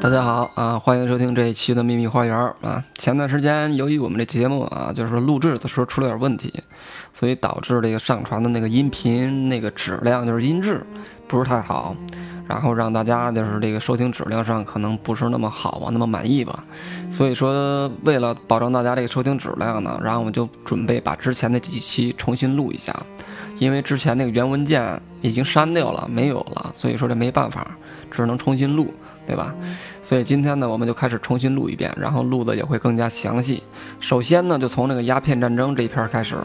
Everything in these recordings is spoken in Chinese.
大家好啊，欢迎收听这一期的秘密花园啊。前段时间由于我们这节目啊，就是录制的时候出了点问题，所以导致这个上传的那个音频那个质量就是音质不是太好，然后让大家就是这个收听质量上可能不是那么好吧，那么满意吧。所以说为了保证大家这个收听质量呢，然后我们就准备把之前的几期重新录一下，因为之前那个原文件已经删掉了，没有了，所以说这没办法，只能重新录。对吧？所以今天呢，我们就开始重新录一遍，然后录的也会更加详细。首先呢，就从那个鸦片战争这一篇开始。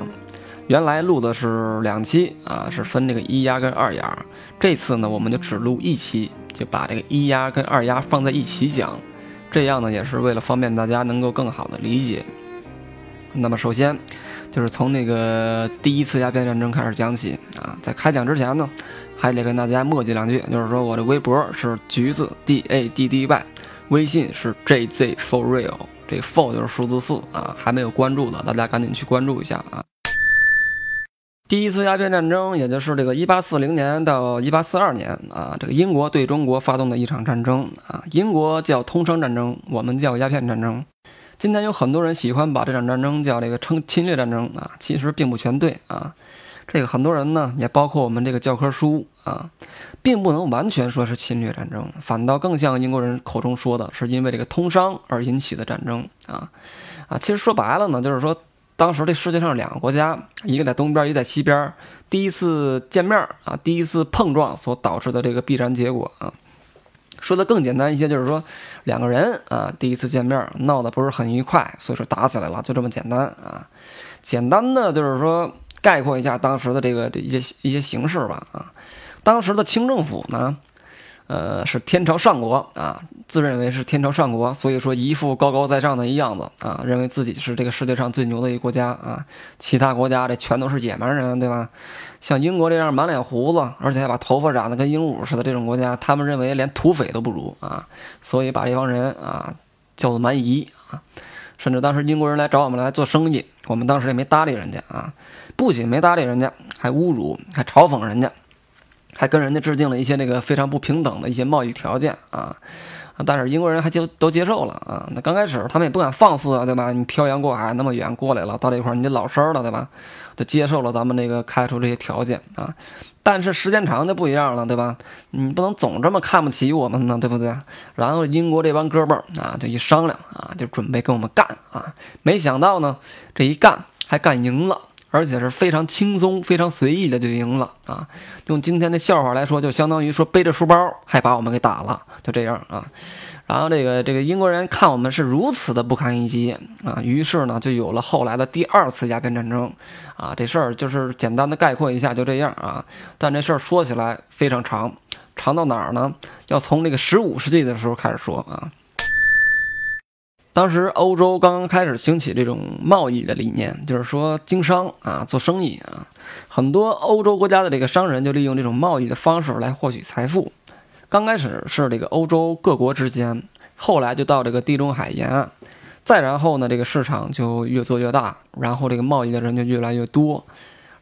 原来录的是两期啊，是分那个一压跟二压。这次呢，我们就只录一期，就把这个一压跟二压放在一起讲。这样呢，也是为了方便大家能够更好的理解。那么首先，就是从那个第一次鸦片战争开始讲起啊。在开讲之前呢。还得跟大家墨迹两句，就是说我的微博是橘子 D A D D Y，微信是 J Z for real，这 for 就是数字四啊，还没有关注的，大家赶紧去关注一下啊。第一次鸦片战争，也就是这个一八四零年到一八四二年啊，这个英国对中国发动的一场战争啊，英国叫通商战争，我们叫鸦片战争。今天有很多人喜欢把这场战争叫这个称侵略战争啊，其实并不全对啊。这个很多人呢，也包括我们这个教科书啊，并不能完全说是侵略战争，反倒更像英国人口中说的是因为这个通商而引起的战争啊啊！其实说白了呢，就是说当时这世界上两个国家，一个在东边，一个在西边，第一次见面啊，第一次碰撞所导致的这个必然结果啊。说的更简单一些，就是说两个人啊，第一次见面闹得不是很愉快，所以说打起来了，就这么简单啊。简单的就是说。概括一下当时的这个一些一些形势吧啊，当时的清政府呢，呃是天朝上国啊，自认为是天朝上国，所以说一副高高在上的一样子啊，认为自己是这个世界上最牛的一个国家啊，其他国家这全都是野蛮人，对吧？像英国这样满脸胡子，而且还把头发染得跟鹦鹉似的这种国家，他们认为连土匪都不如啊，所以把这帮人啊叫做蛮夷啊，甚至当时英国人来找我们来做生意，我们当时也没搭理人家啊。不仅没搭理人家，还侮辱，还嘲讽人家，还跟人家制定了一些那个非常不平等的一些贸易条件啊！但是英国人还就都接受了啊！那刚开始他们也不敢放肆啊，对吧？你漂洋过海那么远过来了，到这块儿你得老实了，对吧？就接受了咱们这个开出这些条件啊！但是时间长就不一样了，对吧？你不能总这么看不起我们呢，对不对？然后英国这帮哥们儿啊，就一商量啊，就准备跟我们干啊！没想到呢，这一干还干赢了。而且是非常轻松、非常随意的就赢了啊！用今天的笑话来说，就相当于说背着书包还把我们给打了，就这样啊。然后这个这个英国人看我们是如此的不堪一击啊，于是呢就有了后来的第二次鸦片战争啊。这事儿就是简单的概括一下，就这样啊。但这事儿说起来非常长，长到哪儿呢？要从那个十五世纪的时候开始说啊。当时欧洲刚刚开始兴起这种贸易的理念，就是说经商啊，做生意啊，很多欧洲国家的这个商人就利用这种贸易的方式来获取财富。刚开始是这个欧洲各国之间，后来就到这个地中海沿岸，再然后呢，这个市场就越做越大，然后这个贸易的人就越来越多，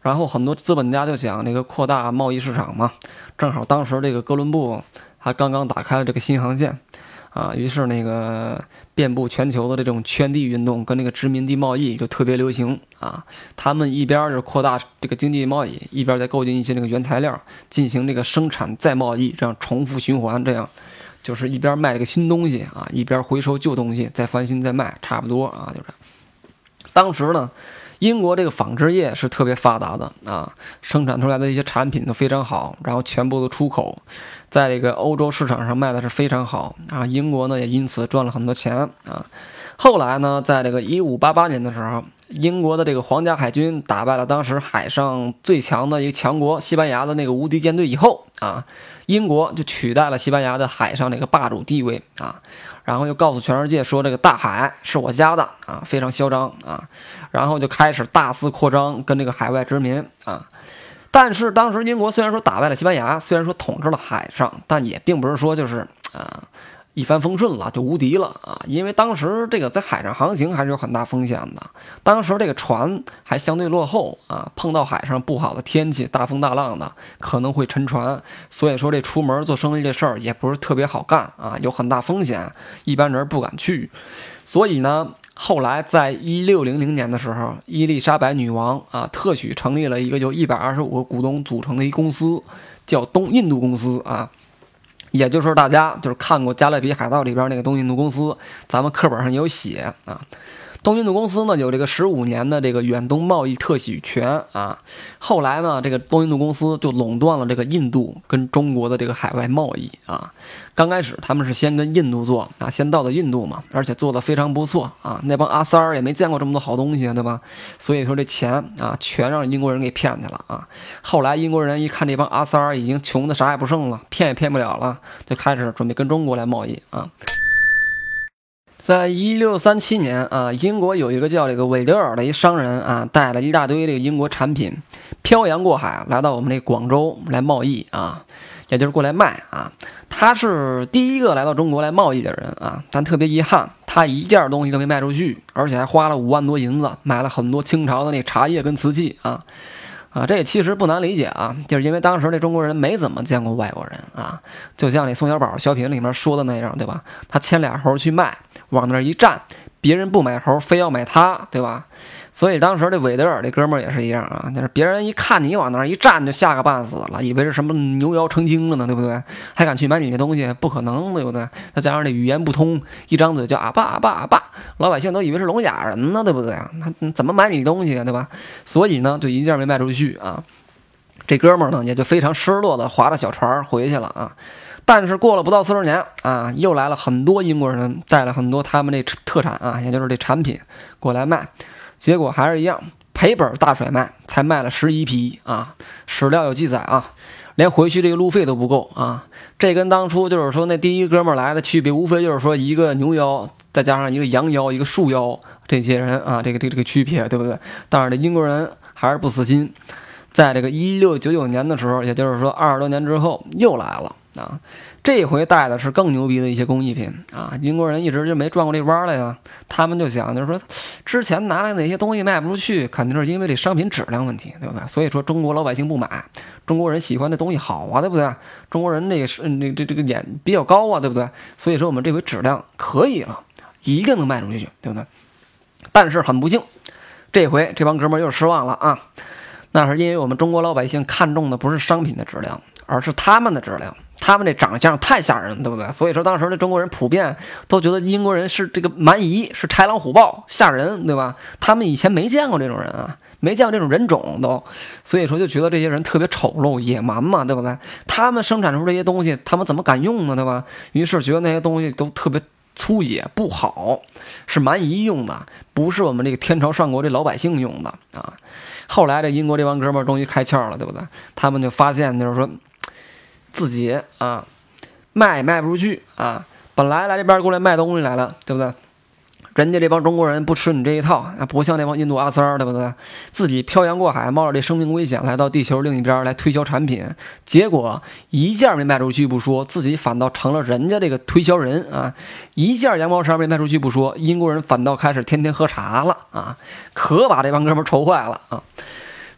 然后很多资本家就想这个扩大贸易市场嘛，正好当时这个哥伦布还刚刚打开了这个新航线。啊，于是那个遍布全球的这种圈地运动跟那个殖民地贸易就特别流行啊。他们一边是扩大这个经济贸易，一边在购进一些那个原材料，进行这个生产再贸易，这样重复循环，这样就是一边卖这个新东西啊，一边回收旧东西，再翻新再卖，差不多啊，就是。当时呢。英国这个纺织业是特别发达的啊，生产出来的一些产品都非常好，然后全部都出口，在这个欧洲市场上卖的是非常好啊。英国呢也因此赚了很多钱啊。后来呢，在这个一五八八年的时候，英国的这个皇家海军打败了当时海上最强的一个强国西班牙的那个无敌舰队以后啊，英国就取代了西班牙的海上这个霸主地位啊。然后又告诉全世界说这个大海是我家的啊，非常嚣张啊，然后就开始大肆扩张跟这个海外殖民啊。但是当时英国虽然说打败了西班牙，虽然说统治了海上，但也并不是说就是啊一帆风顺了，就无敌了啊！因为当时这个在海上航行还是有很大风险的，当时这个船还相对落后啊，碰到海上不好的天气，大风大浪的，可能会沉船。所以说这出门做生意这事儿也不是特别好干啊，有很大风险，一般人不敢去。所以呢，后来在一六零零年的时候，伊丽莎白女王啊，特许成立了一个由一百二十五个股东组成的一公司，叫东印度公司啊。也就是说大家就是看过《加勒比海盗》里边那个东印度公司，咱们课本上也有写啊。东印度公司呢有这个十五年的这个远东贸易特许权啊，后来呢这个东印度公司就垄断了这个印度跟中国的这个海外贸易啊。刚开始他们是先跟印度做啊，先到的印度嘛，而且做的非常不错啊。那帮阿三儿也没见过这么多好东西，对吧？所以说这钱啊全让英国人给骗去了啊。后来英国人一看这帮阿三儿已经穷的啥也不剩了，骗也骗不了了，就开始准备跟中国来贸易啊。在一六三七年啊，英国有一个叫这个韦德尔的一商人啊，带了一大堆这个英国产品，漂洋过海来到我们这广州来贸易啊，也就是过来卖啊。他是第一个来到中国来贸易的人啊，但特别遗憾，他一件东西都没卖出去，而且还花了五万多银子买了很多清朝的那茶叶跟瓷器啊。啊，这也其实不难理解啊，就是因为当时这中国人没怎么见过外国人啊，就像那宋小宝小品里面说的那样，对吧？他牵俩猴去卖，往那儿一站，别人不买猴，非要买他，对吧？所以当时这韦德尔这哥们儿也是一样啊，就是别人一看你往那儿一站就吓个半死了，以为是什么牛妖成精了呢，对不对？还敢去买你那东西？不可能，对不对？再加上这语言不通，一张嘴就啊爸啊爸啊爸，老百姓都以为是聋哑人呢，对不对？他怎么买你东西啊，对吧？所以呢，就一件没卖出去啊。这哥们儿呢，也就非常失落的划着小船回去了啊。但是过了不到四十年啊，又来了很多英国人，带了很多他们这特产啊，也就是这产品过来卖。结果还是一样，赔本大甩卖，才卖了十一批啊！史料有记载啊，连回去这个路费都不够啊！这跟当初就是说那第一哥们来的区别，无非就是说一个牛妖，再加上一个羊妖，一个树妖，这些人啊，这个这这个区别，对不对？但是这英国人还是不死心，在这个一六九九年的时候，也就是说二十多年之后，又来了啊！这回带的是更牛逼的一些工艺品啊！英国人一直就没转过这弯来呀，他们就想就是说，之前拿来哪些东西卖不出去，肯定是因为这商品质量问题，对不对？所以说中国老百姓不买，中国人喜欢的东西好啊，对不对？中国人那个是那这这个眼比较高啊，对不对？所以说我们这回质量可以了，一定能卖出去，对不对？但是很不幸，这回这帮哥们又失望了啊！那是因为我们中国老百姓看中的不是商品的质量，而是他们的质量。他们这长相太吓人，对不对？所以说当时的中国人普遍都觉得英国人是这个蛮夷，是豺狼虎豹，吓人，对吧？他们以前没见过这种人啊，没见过这种人种都，所以说就觉得这些人特别丑陋、野蛮嘛，对不对？他们生产出这些东西，他们怎么敢用呢，对吧？于是觉得那些东西都特别粗野不好，是蛮夷用的，不是我们这个天朝上国这老百姓用的啊。后来这英国这帮哥们儿终于开窍了，对不对？他们就发现就是说。自己啊，卖也卖不出去啊！本来来这边过来卖东西来了，对不对？人家这帮中国人不吃你这一套啊，不像那帮印度阿三儿，对不对？自己漂洋过海，冒着这生命危险来到地球另一边来推销产品，结果一件没卖出去不说，自己反倒成了人家这个推销人啊！一件羊毛衫没卖出去不说，英国人反倒开始天天喝茶了啊！可把这帮哥们愁坏了啊！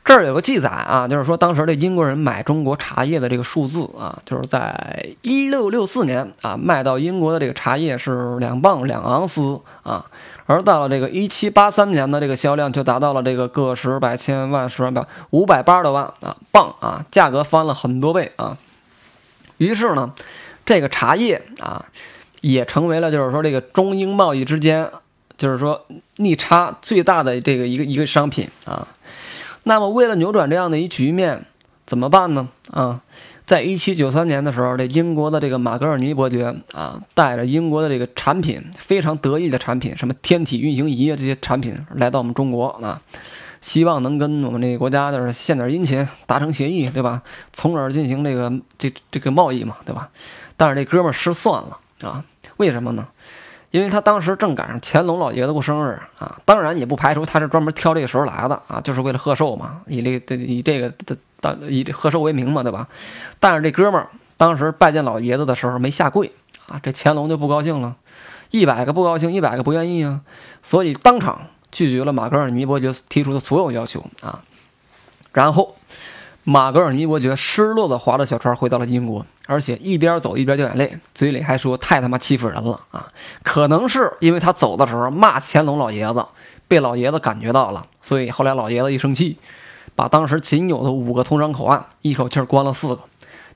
这儿有个记载啊，就是说当时这英国人买中国茶叶的这个数字啊，就是在一六六四年啊，卖到英国的这个茶叶是两磅两盎司啊，而到了这个一七八三年的这个销量就达到了这个个十百千万十万百五百八十多万啊磅啊，价格翻了很多倍啊。于是呢，这个茶叶啊，也成为了就是说这个中英贸易之间，就是说逆差最大的这个一个一个商品啊。那么，为了扭转这样的一局面，怎么办呢？啊，在一七九三年的时候，这英国的这个马格尔尼伯爵啊，带着英国的这个产品，非常得意的产品，什么天体运行仪啊这些产品，来到我们中国啊，希望能跟我们这个国家就是献点殷勤，达成协议，对吧？从而进行这个这这个贸易嘛，对吧？但是这哥们儿失算了啊，为什么呢？因为他当时正赶上乾隆老爷子过生日啊，当然也不排除他是专门挑这个时候来的啊，就是为了贺寿嘛，以这个以这个的当以贺寿为名嘛，对吧？但是这哥们儿当时拜见老爷子的时候没下跪啊，这乾隆就不高兴了，一百个不高兴，一百个不愿意啊，所以当场拒绝了马格尔尼伯爵提出的所有要求啊。然后，马格尔尼伯爵失落的划着小船回到了英国，而且一边走一边掉眼泪，嘴里还说太他妈欺负人了啊！可能是因为他走的时候骂乾隆老爷子，被老爷子感觉到了，所以后来老爷子一生气，把当时仅有的五个通商口岸一口气关了四个。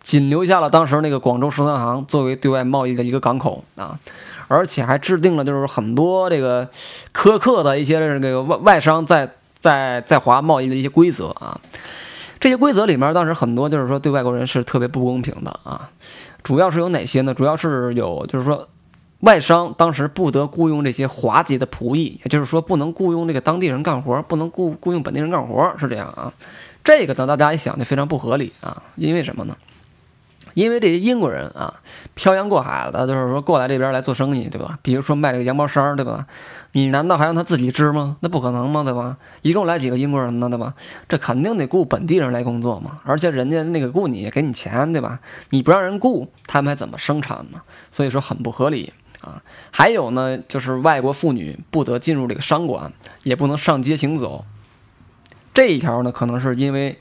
仅留下了当时那个广州十三行作为对外贸易的一个港口啊，而且还制定了就是很多这个苛刻的一些这个外外商在在在华贸易的一些规则啊。这些规则里面当时很多就是说对外国人是特别不公平的啊。主要是有哪些呢？主要是有就是说外商当时不得雇佣这些华籍的仆役，也就是说不能雇佣这个当地人干活，不能雇雇佣本地人干活，是这样啊。这个呢，大家一想就非常不合理啊，因为什么呢？因为这些英国人啊，漂洋过海的，就是说过来这边来做生意，对吧？比如说卖这个羊毛衫，对吧？你难道还让他自己织吗？那不可能吗？对吧？一共来几个英国人呢？对吧？这肯定得雇本地人来工作嘛。而且人家那个雇你给你钱，对吧？你不让人雇，他们还怎么生产呢？所以说很不合理啊。还有呢，就是外国妇女不得进入这个商馆，也不能上街行走。这一条呢，可能是因为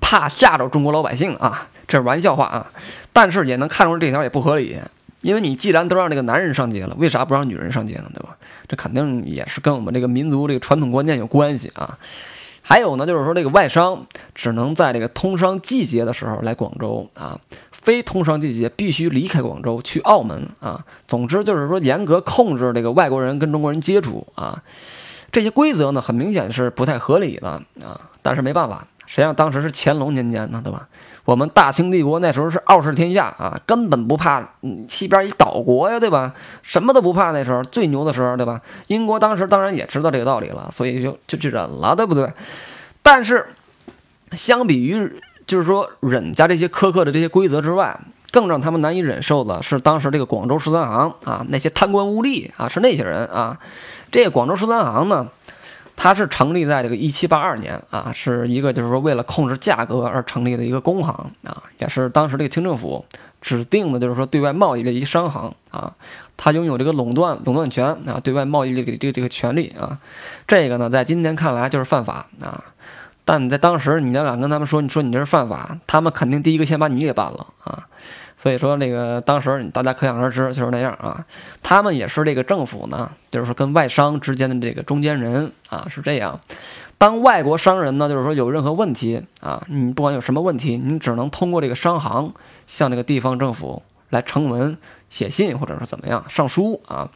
怕吓着中国老百姓啊。这是玩笑话啊，但是也能看出这条也不合理，因为你既然都让这个男人上街了，为啥不让女人上街呢？对吧？这肯定也是跟我们这个民族这个传统观念有关系啊。还有呢，就是说这个外商只能在这个通商季节的时候来广州啊，非通商季节必须离开广州去澳门啊。总之就是说严格控制这个外国人跟中国人接触啊。这些规则呢，很明显是不太合理的啊。但是没办法，谁让当时是乾隆年间呢？对吧？我们大清帝国那时候是傲视天下啊，根本不怕西边一岛国呀，对吧？什么都不怕，那时候最牛的时候，对吧？英国当时当然也知道这个道理了，所以就就去忍了，对不对？但是，相比于就是说忍加这些苛刻的这些规则之外，更让他们难以忍受的是当时这个广州十三行啊，那些贪官污吏啊，是那些人啊。这个广州十三行呢？它是成立在这个一七八二年啊，是一个就是说为了控制价格而成立的一个工行啊，也是当时这个清政府指定的，就是说对外贸易的一个商行啊，它拥有这个垄断垄断权啊，对外贸易这个这个这个权利啊，这个呢在今天看来就是犯法啊，但你在当时你要敢跟他们说，你说你这是犯法，他们肯定第一个先把你给办了啊。所以说，那个当时大家可想而知就是那样啊。他们也是这个政府呢，就是说跟外商之间的这个中间人啊，是这样。当外国商人呢，就是说有任何问题啊，你不管有什么问题，你只能通过这个商行向这个地方政府来呈文、写信，或者是怎么样上书啊。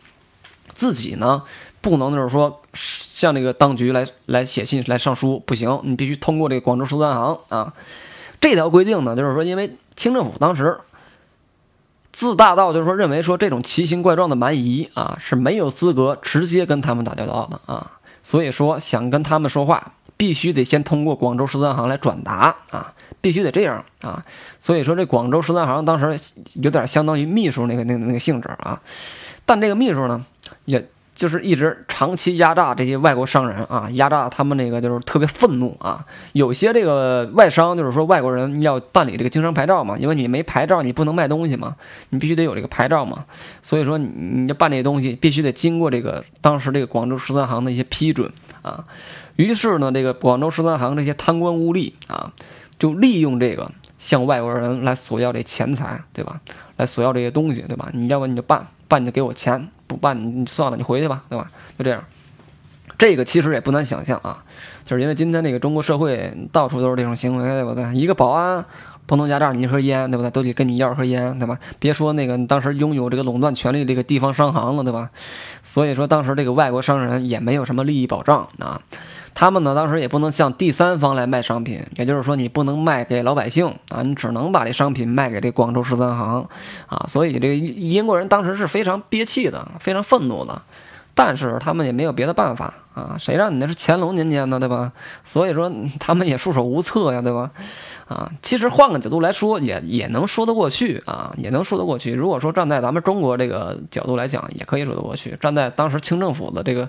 自己呢，不能就是说向这个当局来来写信、来上书，不行，你必须通过这个广州十三行啊。这条规定呢，就是说因为清政府当时。自大到就是说，认为说这种奇形怪状的蛮夷啊是没有资格直接跟他们打交道的啊，所以说想跟他们说话，必须得先通过广州十三行来转达啊，必须得这样啊，所以说这广州十三行当时有点相当于秘书那个那个那个性质啊，但这个秘书呢也。就是一直长期压榨这些外国商人啊，压榨他们那个就是特别愤怒啊。有些这个外商就是说外国人要办理这个经商牌照嘛，因为你没牌照你不能卖东西嘛，你必须得有这个牌照嘛。所以说你你要办这些东西必须得经过这个当时这个广州十三行的一些批准啊。于是呢，这个广州十三行这些贪官污吏啊，就利用这个向外国人来索要这钱财，对吧？来索要这些东西，对吧？你要不你就办，办你就给我钱。不办你算了，你回去吧，对吧？就这样，这个其实也不难想象啊，就是因为今天那个中国社会到处都是这种行为，对不对？一个保安不能压榨你一盒烟，对不对？都得跟你要盒烟，对吧？别说那个当时拥有这个垄断权利这个地方商行了，对吧？所以说当时这个外国商人也没有什么利益保障啊。他们呢，当时也不能向第三方来卖商品，也就是说，你不能卖给老百姓啊，你只能把这商品卖给这广州十三行，啊，所以这个英国人当时是非常憋气的，非常愤怒的，但是他们也没有别的办法啊，谁让你那是乾隆年间呢，对吧？所以说他们也束手无策呀，对吧？啊，其实换个角度来说，也也能说得过去啊，也能说得过去。如果说站在咱们中国这个角度来讲，也可以说得过去；站在当时清政府的这个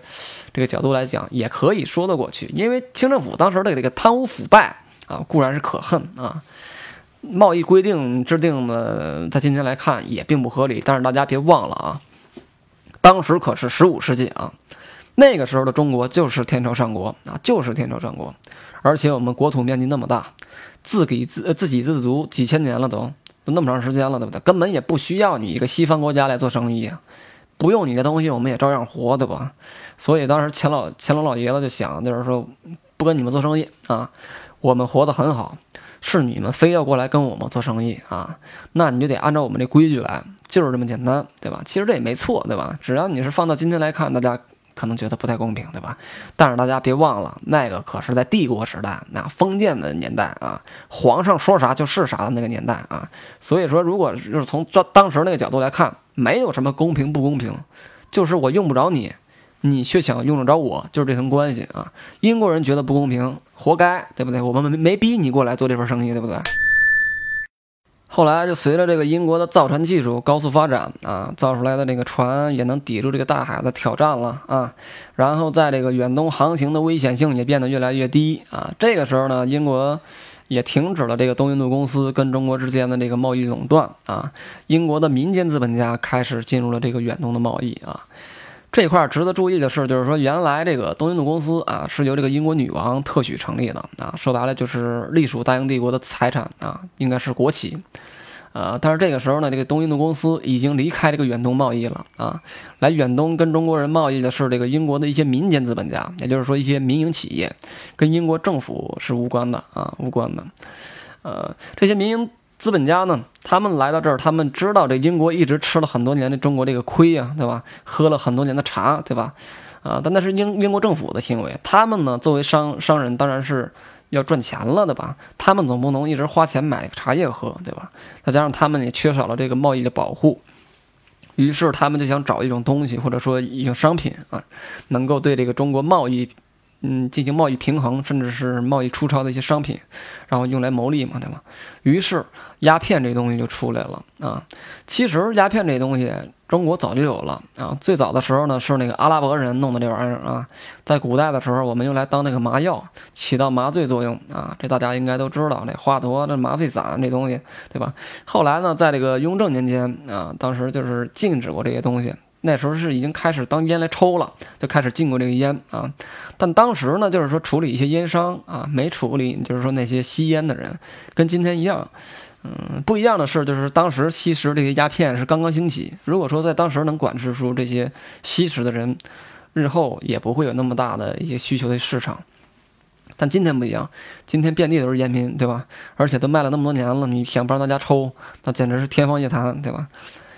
这个角度来讲，也可以说得过去。因为清政府当时的这个贪污腐败啊，固然是可恨啊，贸易规定制定的，在今天来看也并不合理。但是大家别忘了啊，当时可是十五世纪啊，那个时候的中国就是天朝上国啊，就是天朝上国，而且我们国土面积那么大，自给自自给自足几千年了，都都那么长时间了，对不对？根本也不需要你一个西方国家来做生意啊，不用你的东西，我们也照样活，对吧？所以当时乾老乾隆老爷子就想，就是说不跟你们做生意啊，我们活得很好。是你们非要过来跟我们做生意啊？那你就得按照我们这规矩来，就是这么简单，对吧？其实这也没错，对吧？只要你是放到今天来看，大家可能觉得不太公平，对吧？但是大家别忘了，那个可是在帝国时代，那封建的年代啊，皇上说啥就是啥的那个年代啊。所以说，如果就是从这当时那个角度来看，没有什么公平不公平，就是我用不着你。你却想用得着我，就是这层关系啊！英国人觉得不公平，活该，对不对？我们没没逼你过来做这份生意，对不对？后来就随着这个英国的造船技术高速发展啊，造出来的这个船也能抵住这个大海的挑战了啊。然后在这个远东航行的危险性也变得越来越低啊。这个时候呢，英国也停止了这个东印度公司跟中国之间的这个贸易垄断啊。英国的民间资本家开始进入了这个远东的贸易啊。这块值得注意的是，就是说，原来这个东印度公司啊，是由这个英国女王特许成立的。啊，说白了就是隶属大英帝国的财产啊，应该是国企，呃，但是这个时候呢，这个东印度公司已经离开这个远东贸易了。啊，来远东跟中国人贸易的是这个英国的一些民间资本家，也就是说一些民营企业，跟英国政府是无关的。啊，无关的，呃，这些民营。资本家呢，他们来到这儿，他们知道这英国一直吃了很多年的中国这个亏呀，对吧？喝了很多年的茶，对吧？啊，但那是英英国政府的行为。他们呢，作为商商人，当然是要赚钱了的吧？他们总不能一直花钱买茶叶喝，对吧？再加上他们也缺少了这个贸易的保护，于是他们就想找一种东西，或者说一种商品啊，能够对这个中国贸易。嗯，进行贸易平衡，甚至是贸易出超的一些商品，然后用来牟利嘛，对吧？于是鸦片这东西就出来了啊。其实鸦片这东西中国早就有了啊。最早的时候呢，是那个阿拉伯人弄的这玩意儿啊。在古代的时候，我们用来当那个麻药，起到麻醉作用啊。这大家应该都知道，那华佗的麻醉散这东西，对吧？后来呢，在这个雍正年间啊，当时就是禁止过这些东西。那时候是已经开始当烟来抽了，就开始禁过这个烟啊。但当时呢，就是说处理一些烟商啊，没处理就是说那些吸烟的人，跟今天一样。嗯，不一样的是，就是当时吸食这些鸦片是刚刚兴起。如果说在当时能管制住这些吸食的人，日后也不会有那么大的一些需求的市场。但今天不一样，今天遍地都是烟民，对吧？而且都卖了那么多年了，你想不让大家抽，那简直是天方夜谭，对吧？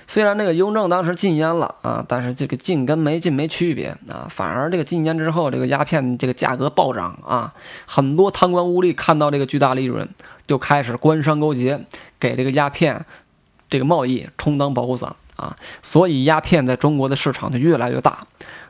虽然这个雍正当时禁烟了啊，但是这个禁跟没禁没区别啊，反而这个禁烟之后，这个鸦片这个价格暴涨啊，很多贪官污吏看到这个巨大利润，就开始官商勾结，给这个鸦片这个贸易充当保护伞啊，所以鸦片在中国的市场就越来越大，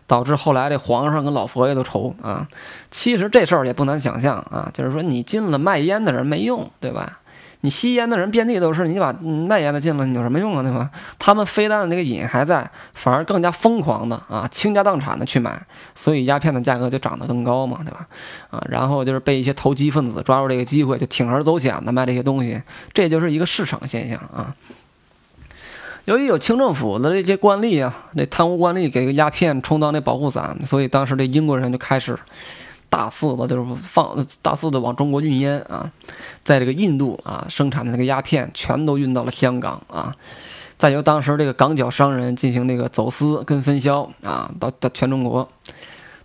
导致后来这皇上跟老佛爷都愁啊。其实这事儿也不难想象啊，就是说你禁了卖烟的人没用，对吧？你吸烟的人遍地都是，你把卖烟的禁了，你有什么用啊？对吧？他们非但那个瘾还在，反而更加疯狂的啊，倾家荡产的去买，所以鸦片的价格就涨得更高嘛，对吧？啊，然后就是被一些投机分子抓住这个机会，就铤而走险的卖这些东西，这就是一个市场现象啊。由于有清政府的这些官吏啊，那贪污官吏给个鸦片充当那保护伞，所以当时这英国人就开始。大肆的，就是放大肆的往中国运烟啊，在这个印度啊生产的那个鸦片，全都运到了香港啊，再由当时这个港角商人进行这个走私跟分销啊，到到全中国。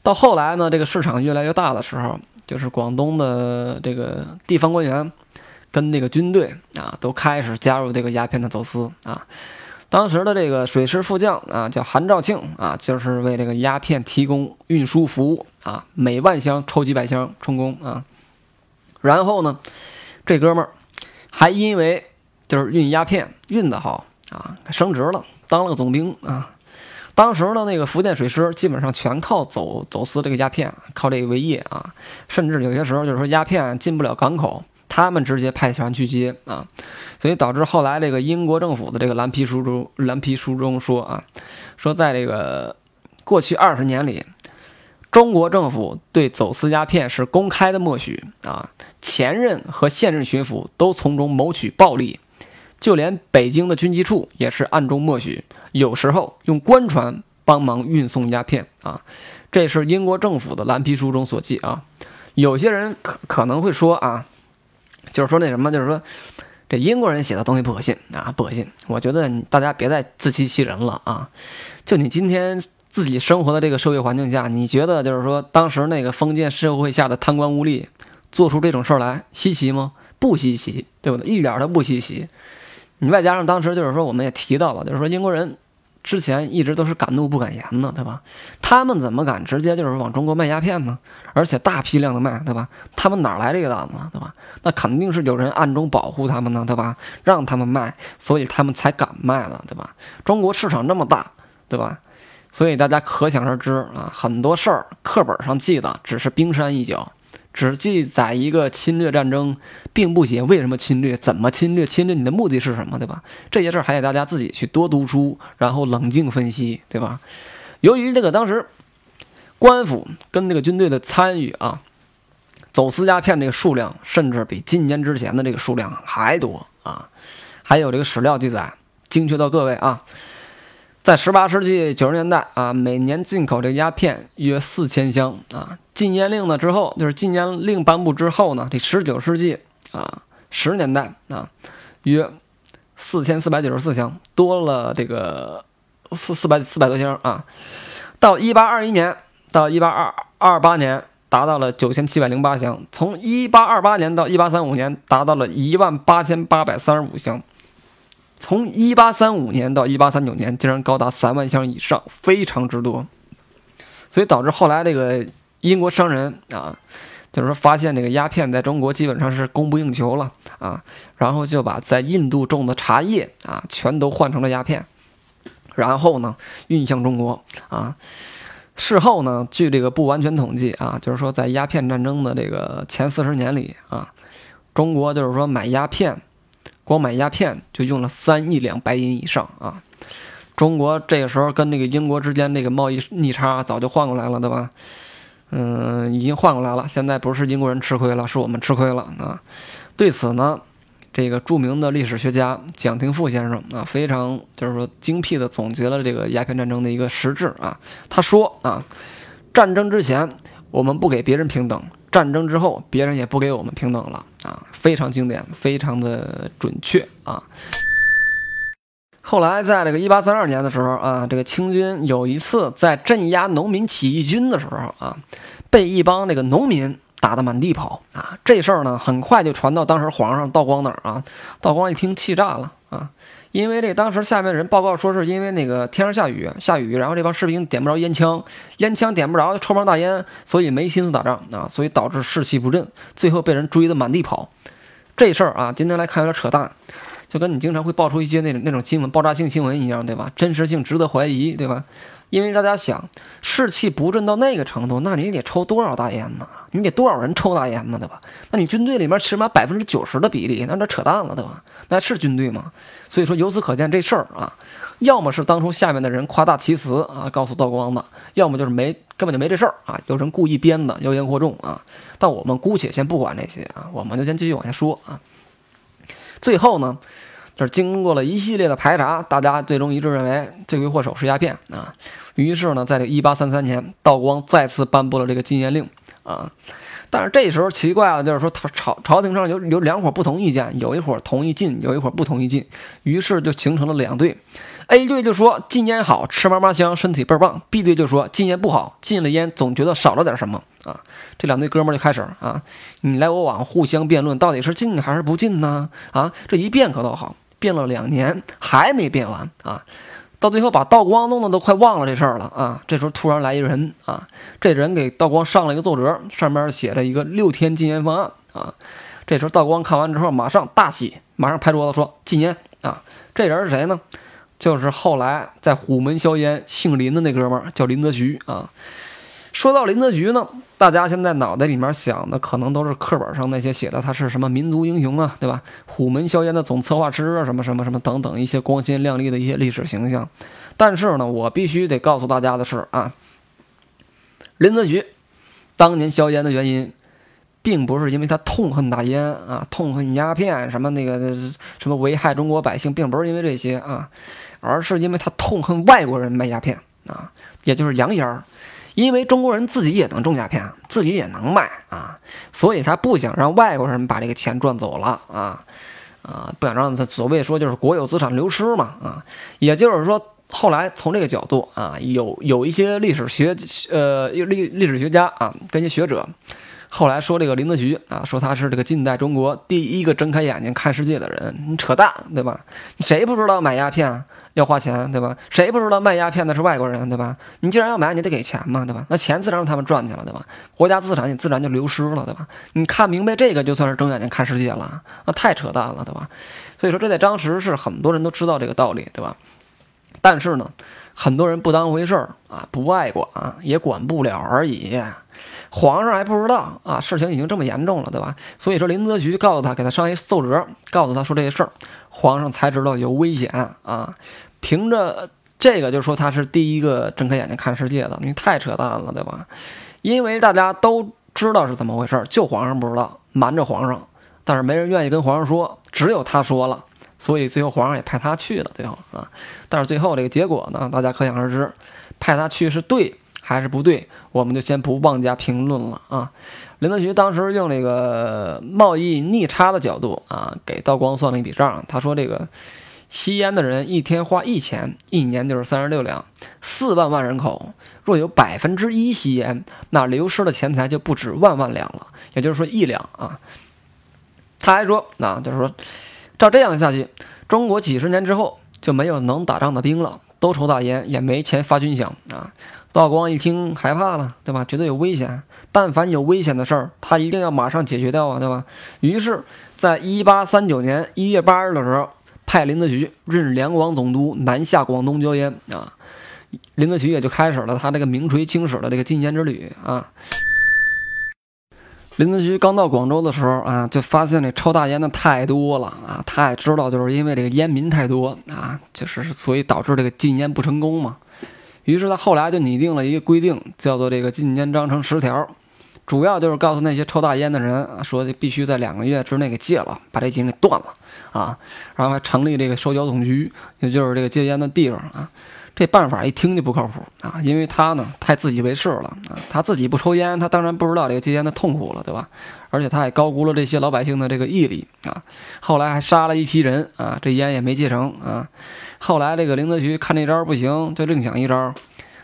到后来呢，这个市场越来越大的时候，就是广东的这个地方官员跟那个军队啊，都开始加入这个鸦片的走私啊。当时的这个水师副将啊，叫韩兆庆啊，就是为这个鸦片提供运输服务啊，每万箱抽几百箱充公啊。然后呢，这哥们儿还因为就是运鸦片运得好啊，升职了，当了个总兵啊。当时的那个福建水师基本上全靠走走私这个鸦片，靠这个为业啊，甚至有些时候就是说鸦片进不了港口。他们直接派船去接啊，所以导致后来这个英国政府的这个蓝皮书中，蓝皮书中说啊，说在这个过去二十年里，中国政府对走私鸦片是公开的默许啊，前任和现任巡抚都从中谋取暴利，就连北京的军机处也是暗中默许，有时候用官船帮忙运送鸦片啊。这是英国政府的蓝皮书中所记啊。有些人可可能会说啊，就是说那什么，就是说这英国人写的东西不可信啊，不可信。我觉得大家别再自欺欺人了啊！就你今天。自己生活的这个社会环境下，你觉得就是说，当时那个封建社会下的贪官污吏做出这种事儿来稀奇吗？不稀奇，对不对？一点都不稀奇。你外加上当时就是说，我们也提到了，就是说英国人之前一直都是敢怒不敢言的，对吧？他们怎么敢直接就是往中国卖鸦片呢？而且大批量的卖，对吧？他们哪来这个胆子，对吧？那肯定是有人暗中保护他们呢，对吧？让他们卖，所以他们才敢卖了，对吧？中国市场那么大，对吧？所以大家可想而知啊，很多事儿课本上记的只是冰山一角，只记载一个侵略战争，并不写为什么侵略、怎么侵略、侵略你的目的是什么，对吧？这些事儿还得大家自己去多读书，然后冷静分析，对吧？由于这个当时官府跟那个军队的参与啊，走私鸦片这个数量甚至比今年之前的这个数量还多啊，还有这个史料记载，精确到各位啊。在十八世纪九十年代啊，每年进口这鸦片约四千箱啊。禁烟令呢之后，就是禁烟令颁布之后呢，这十九世纪啊十年代啊，约四千四百九十四箱，多了这个四四百四百多箱啊。到一八二一年到一八二二八年，达到了九千七百零八箱。从一八二八年到一八三五年，达到了一万八千八百三十五箱。从一八三五年到一八三九年，竟然高达三万箱以上，非常之多，所以导致后来这个英国商人啊，就是说发现这个鸦片在中国基本上是供不应求了啊，然后就把在印度种的茶叶啊，全都换成了鸦片，然后呢运向中国啊。事后呢，据这个不完全统计啊，就是说在鸦片战争的这个前四十年里啊，中国就是说买鸦片。光买鸦片就用了三亿两白银以上啊！中国这个时候跟那个英国之间那个贸易逆差早就换过来了，对吧？嗯，已经换过来了。现在不是英国人吃亏了，是我们吃亏了啊！对此呢，这个著名的历史学家蒋廷富先生啊，非常就是说精辟的总结了这个鸦片战争的一个实质啊。他说啊，战争之前我们不给别人平等。战争之后，别人也不给我们平等了啊，非常经典，非常的准确啊。后来，在这个一八三二年的时候啊，这个清军有一次在镇压农民起义军的时候啊，被一帮那个农民打得满地跑啊。这事儿呢，很快就传到当时皇上道光那儿啊。道光一听，气炸了啊。因为这当时下面人报告说，是因为那个天上下雨，下雨，然后这帮士兵点不着烟枪，烟枪点不着就，抽不上大烟，所以没心思打仗啊，所以导致士气不振，最后被人追得满地跑。这事儿啊，今天来看有点扯淡，就跟你经常会爆出一些那种那种新闻，爆炸性新闻一样，对吧？真实性值得怀疑，对吧？因为大家想，士气不振到那个程度，那你得抽多少大烟呢？你得多少人抽大烟呢，对吧？那你军队里面起码百分之九十的比例，那这扯淡了，对吧？那是军队吗？所以说，由此可见，这事儿啊，要么是当初下面的人夸大其词啊，告诉道光的，要么就是没根本就没这事儿啊，有人故意编的，妖言惑众啊。但我们姑且先不管这些啊，我们就先继续往下说啊。最后呢？就是经过了一系列的排查，大家最终一致认为罪魁祸首是鸦片啊。于是呢，在这一八三三年，道光再次颁布了这个禁烟令啊。但是这时候奇怪了，就是说他朝朝廷上有有两伙不同意见，有一伙同意禁，有一伙不同意禁，于是就形成了两队。A 队就说禁烟好吃嘛嘛香，身体倍儿棒；B 队就说禁烟不好，禁了烟总觉得少了点什么啊。这两队哥们就开始啊，你来我往，互相辩论，到底是禁还是不禁呢？啊，这一辩可倒好。辩了两年还没辩完啊！到最后把道光弄得都快忘了这事儿了啊！这时候突然来一人啊，这人给道光上了一个奏折，上面写着一个六天禁烟方案啊！这时候道光看完之后马上大喜，马上拍桌子说禁烟啊！这人是谁呢？就是后来在虎门销烟姓林的那哥们儿，叫林则徐啊。说到林则徐呢，大家现在脑袋里面想的可能都是课本上那些写的他是什么民族英雄啊，对吧？虎门销烟的总策划师啊，什么什么什么等等一些光鲜亮丽的一些历史形象。但是呢，我必须得告诉大家的是啊，林则徐当年销烟的原因，并不是因为他痛恨大烟啊，痛恨鸦片什么那个什么危害中国百姓，并不是因为这些啊，而是因为他痛恨外国人卖鸦片啊，也就是洋烟儿。因为中国人自己也能种鸦片，自己也能卖啊，所以他不想让外国人把这个钱赚走了啊，啊，不想让他所谓说就是国有资产流失嘛啊，也就是说，后来从这个角度啊，有有一些历史学呃历历史学家啊，跟一些学者，后来说这个林则徐啊，说他是这个近代中国第一个睁开眼睛看世界的人，你扯淡对吧？谁不知道买鸦片？要花钱，对吧？谁不知道卖鸦片的是外国人，对吧？你既然要买，你得给钱嘛，对吧？那钱自然让他们赚去了，对吧？国家资产也自然就流失了，对吧？你看明白这个，就算是睁眼睛看世界了，那太扯淡了，对吧？所以说，这在当时是很多人都知道这个道理，对吧？但是呢，很多人不当回事儿啊，不爱管，也管不了而已。皇上还不知道啊，事情已经这么严重了，对吧？所以说，林则徐告诉他，给他上一奏折，告诉他说这些事儿，皇上才知道有危险啊。凭着这个就说他是第一个睁开眼睛看世界的，你太扯淡了，对吧？因为大家都知道是怎么回事，就皇上不知道，瞒着皇上，但是没人愿意跟皇上说，只有他说了，所以最后皇上也派他去了，最后啊，但是最后这个结果呢，大家可想而知，派他去是对还是不对，我们就先不妄加评论了啊。林则徐当时用这个贸易逆差的角度啊，给道光算了一笔账，他说这个。吸烟的人一天花一钱，一年就是三十六两，四万万人口，若有百分之一吸烟，那流失的钱财就不止万万两了，也就是说一两啊。他还说，那就是说，照这样下去，中国几十年之后就没有能打仗的兵了，都抽大烟，也没钱发军饷啊。道光一听害怕了，对吧？觉得有危险，但凡有危险的事儿，他一定要马上解决掉啊，对吧？于是，在一八三九年一月八日的时候。派林则徐任两广总督，南下广东交烟啊，林则徐也就开始了他这个名垂青史的这个禁烟之旅啊。林则徐刚到广州的时候啊，就发现这抽大烟的太多了啊，他也知道就是因为这个烟民太多啊，就是所以导致这个禁烟不成功嘛。于是他后来就拟定了一个规定，叫做这个禁烟章程十条。主要就是告诉那些抽大烟的人，说必须在两个月之内给戒了，把这瘾给断了啊，然后还成立这个收缴总局，也就是这个戒烟的地方啊。这办法一听就不靠谱啊，因为他呢太自以为是了啊，他自己不抽烟，他当然不知道这个戒烟的痛苦了，对吧？而且他也高估了这些老百姓的这个毅力啊。后来还杀了一批人啊，这烟也没戒成啊。后来这个林则徐看这招不行，就另想一招。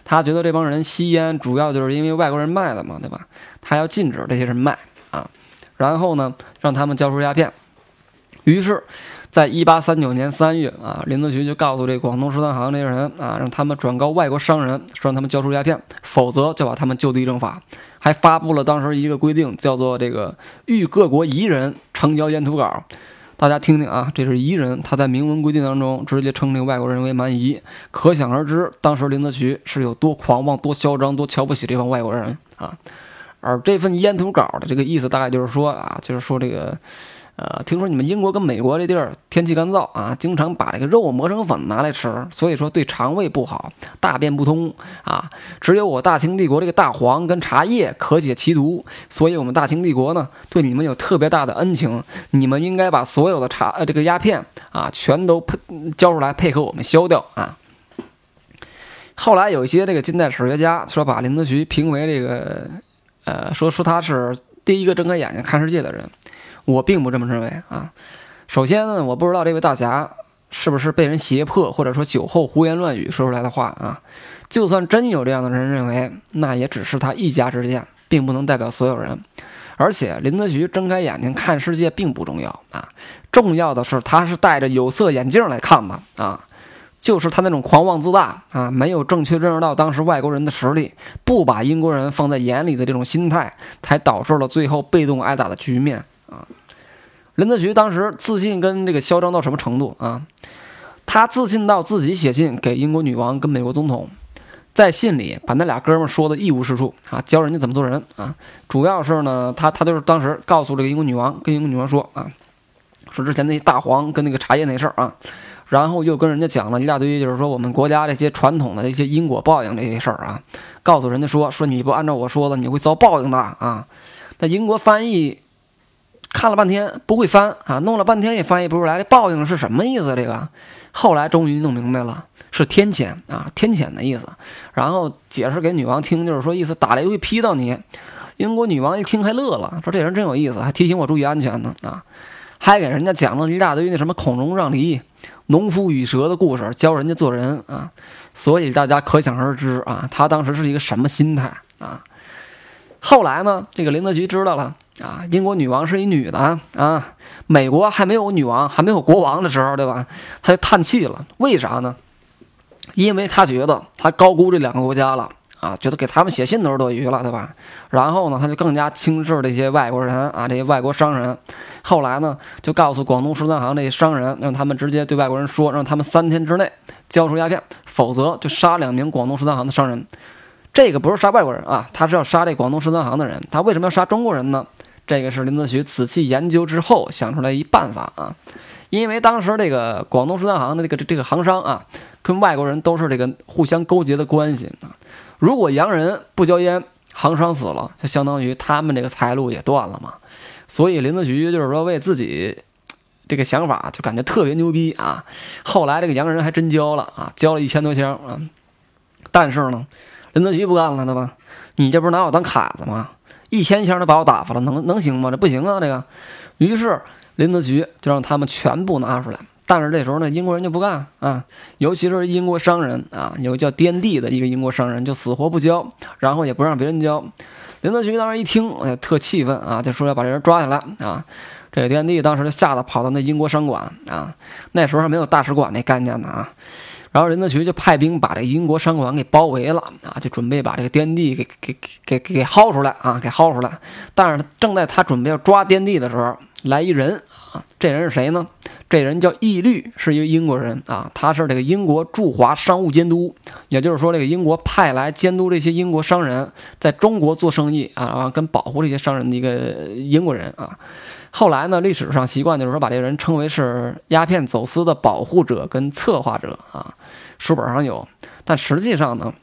他觉得这帮人吸烟主要就是因为外国人卖的嘛，对吧？他要禁止这些人卖啊，然后呢，让他们交出鸦片。于是，在一八三九年三月啊，林则徐就告诉这广东十三行这些人啊，让他们转告外国商人，说让他们交出鸦片，否则就把他们就地正法。还发布了当时一个规定，叫做这个欲各国彝人呈交烟土稿。大家听听啊，这是彝人，他在明文规定当中直接称这个外国人为蛮夷，可想而知，当时林则徐是有多狂妄、多嚣张、多瞧不起这帮外国人啊。而这份烟土稿的这个意思，大概就是说啊，就是说这个。呃，听说你们英国跟美国这地儿天气干燥啊，经常把这个肉磨成粉拿来吃，所以说对肠胃不好，大便不通啊。只有我大清帝国这个大黄跟茶叶可解其毒，所以我们大清帝国呢对你们有特别大的恩情，你们应该把所有的茶呃这个鸦片啊全都配交出来配合我们消掉啊。后来有一些这个近代史学家说把林则徐评为这个呃说说他是第一个睁开眼睛看世界的人。我并不这么认为啊。首先呢，我不知道这位大侠是不是被人胁迫，或者说酒后胡言乱语说出来的话啊。就算真有这样的人认为，那也只是他一家之见，并不能代表所有人。而且林则徐睁开眼睛看世界并不重要啊，重要的是他是戴着有色眼镜来看的啊。就是他那种狂妄自大啊，没有正确认识到当时外国人的实力，不把英国人放在眼里的这种心态，才导致了最后被动挨打的局面。啊，林则徐当时自信跟这个嚣张到什么程度啊？他自信到自己写信给英国女王跟美国总统，在信里把那俩哥们说的一无是处啊，教人家怎么做人啊。主要是呢，他他就是当时告诉这个英国女王，跟英国女王说啊，说之前那些大黄跟那个茶叶那事儿啊，然后又跟人家讲了一大堆，就是说我们国家这些传统的这些因果报应这些事儿啊，告诉人家说说你不按照我说的，你会遭报应的啊。那英国翻译看了半天不会翻啊，弄了半天也翻译不出来，这报应是什么意思？这个后来终于弄明白了，是天谴啊，天谴的意思。然后解释给女王听，就是说意思打雷会劈到你。英国女王一听还乐了，说这人真有意思，还提醒我注意安全呢啊，还给人家讲了一大堆那什么孔融让梨、农夫与蛇的故事，教人家做人啊。所以大家可想而知啊，他当时是一个什么心态啊？后来呢，这个林则徐知道了啊，英国女王是一女的啊，美国还没有女王，还没有国王的时候，对吧？他就叹气了，为啥呢？因为他觉得他高估这两个国家了。啊，觉得给他们写信都是多余了，对吧？然后呢，他就更加轻视这些外国人啊，这些外国商人。后来呢，就告诉广东十三行这些商人，让他们直接对外国人说，让他们三天之内交出鸦片，否则就杀两名广东十三行的商人。这个不是杀外国人啊，他是要杀这广东十三行的人。他为什么要杀中国人呢？这个是林则徐仔细研究之后想出来一办法啊。因为当时这个广东十三行的这个这个行商啊，跟外国人都是这个互相勾结的关系啊。如果洋人不交烟，行商死了，就相当于他们这个财路也断了嘛。所以林则徐就是说为自己这个想法就感觉特别牛逼啊。后来这个洋人还真交了啊，交了一千多箱啊。但是呢，林则徐不干了，对吧？你这不是拿我当卡子吗？一千箱都把我打发了，能能行吗？这不行啊，这个。于是林则徐就让他们全部拿出来。但是这时候呢，英国人就不干啊，尤其是英国商人啊，有个叫颠地的一个英国商人，就死活不交，然后也不让别人交。林则徐当时一听，哎，特气愤啊，就说要把这人抓起来啊。这个颠地当时就吓得跑到那英国商馆啊，那时候还没有大使馆那概念呢啊。然后林则徐就派兵把这个英国商馆给包围了啊，就准备把这个滇地给给给给给薅出来啊，给薅出来。但是正在他准备要抓滇地的时候，来一人啊，这人是谁呢？这人叫义律，是一个英国人啊，他是这个英国驻华商务监督，也就是说，这个英国派来监督这些英国商人在中国做生意啊，跟保护这些商人的一个英国人啊。后来呢，历史上习惯就是说把这个人称为是鸦片走私的保护者跟策划者啊，书本上有，但实际上呢。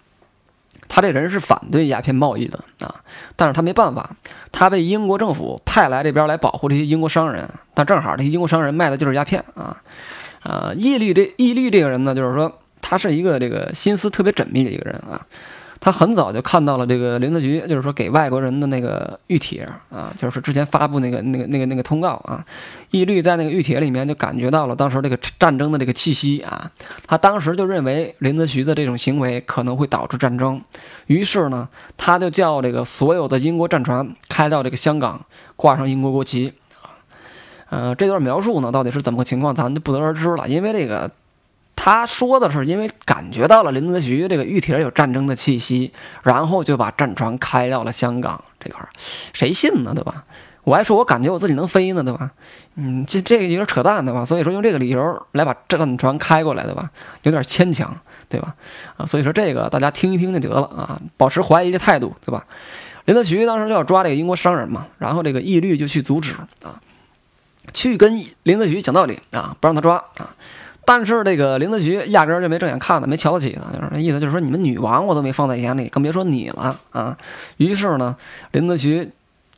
他这人是反对鸦片贸易的啊，但是他没办法，他被英国政府派来这边来保护这些英国商人，但正好这些英国商人卖的就是鸦片啊，啊，义律这义律这个人呢，就是说他是一个这个心思特别缜密的一个人啊。他很早就看到了这个林则徐，就是说给外国人的那个玉帖啊，就是之前发布那个那个那个那个通告啊，义律在那个玉帖里面就感觉到了当时这个战争的这个气息啊，他当时就认为林则徐的这种行为可能会导致战争，于是呢，他就叫这个所有的英国战船开到这个香港，挂上英国国旗。啊，呃，这段描述呢到底是怎么个情况，咱们就不得而知了，因为这个。他说的是，因为感觉到了林则徐这个玉铁有战争的气息，然后就把战船开到了香港这块儿，谁信呢？对吧？我还说我感觉我自己能飞呢，对吧？嗯，这这个有点扯淡，对吧？所以说用这个理由来把战船开过来，对吧？有点牵强，对吧？啊，所以说这个大家听一听就得了啊，保持怀疑的态度，对吧？林则徐当时就要抓这个英国商人嘛，然后这个义律就去阻止啊，去跟林则徐讲道理啊，不让他抓啊。但是这个林则徐压根儿就没正眼看他，没瞧得起他，就是那意思，就是说你们女王我都没放在眼里，更别说你了啊。于是呢，林则徐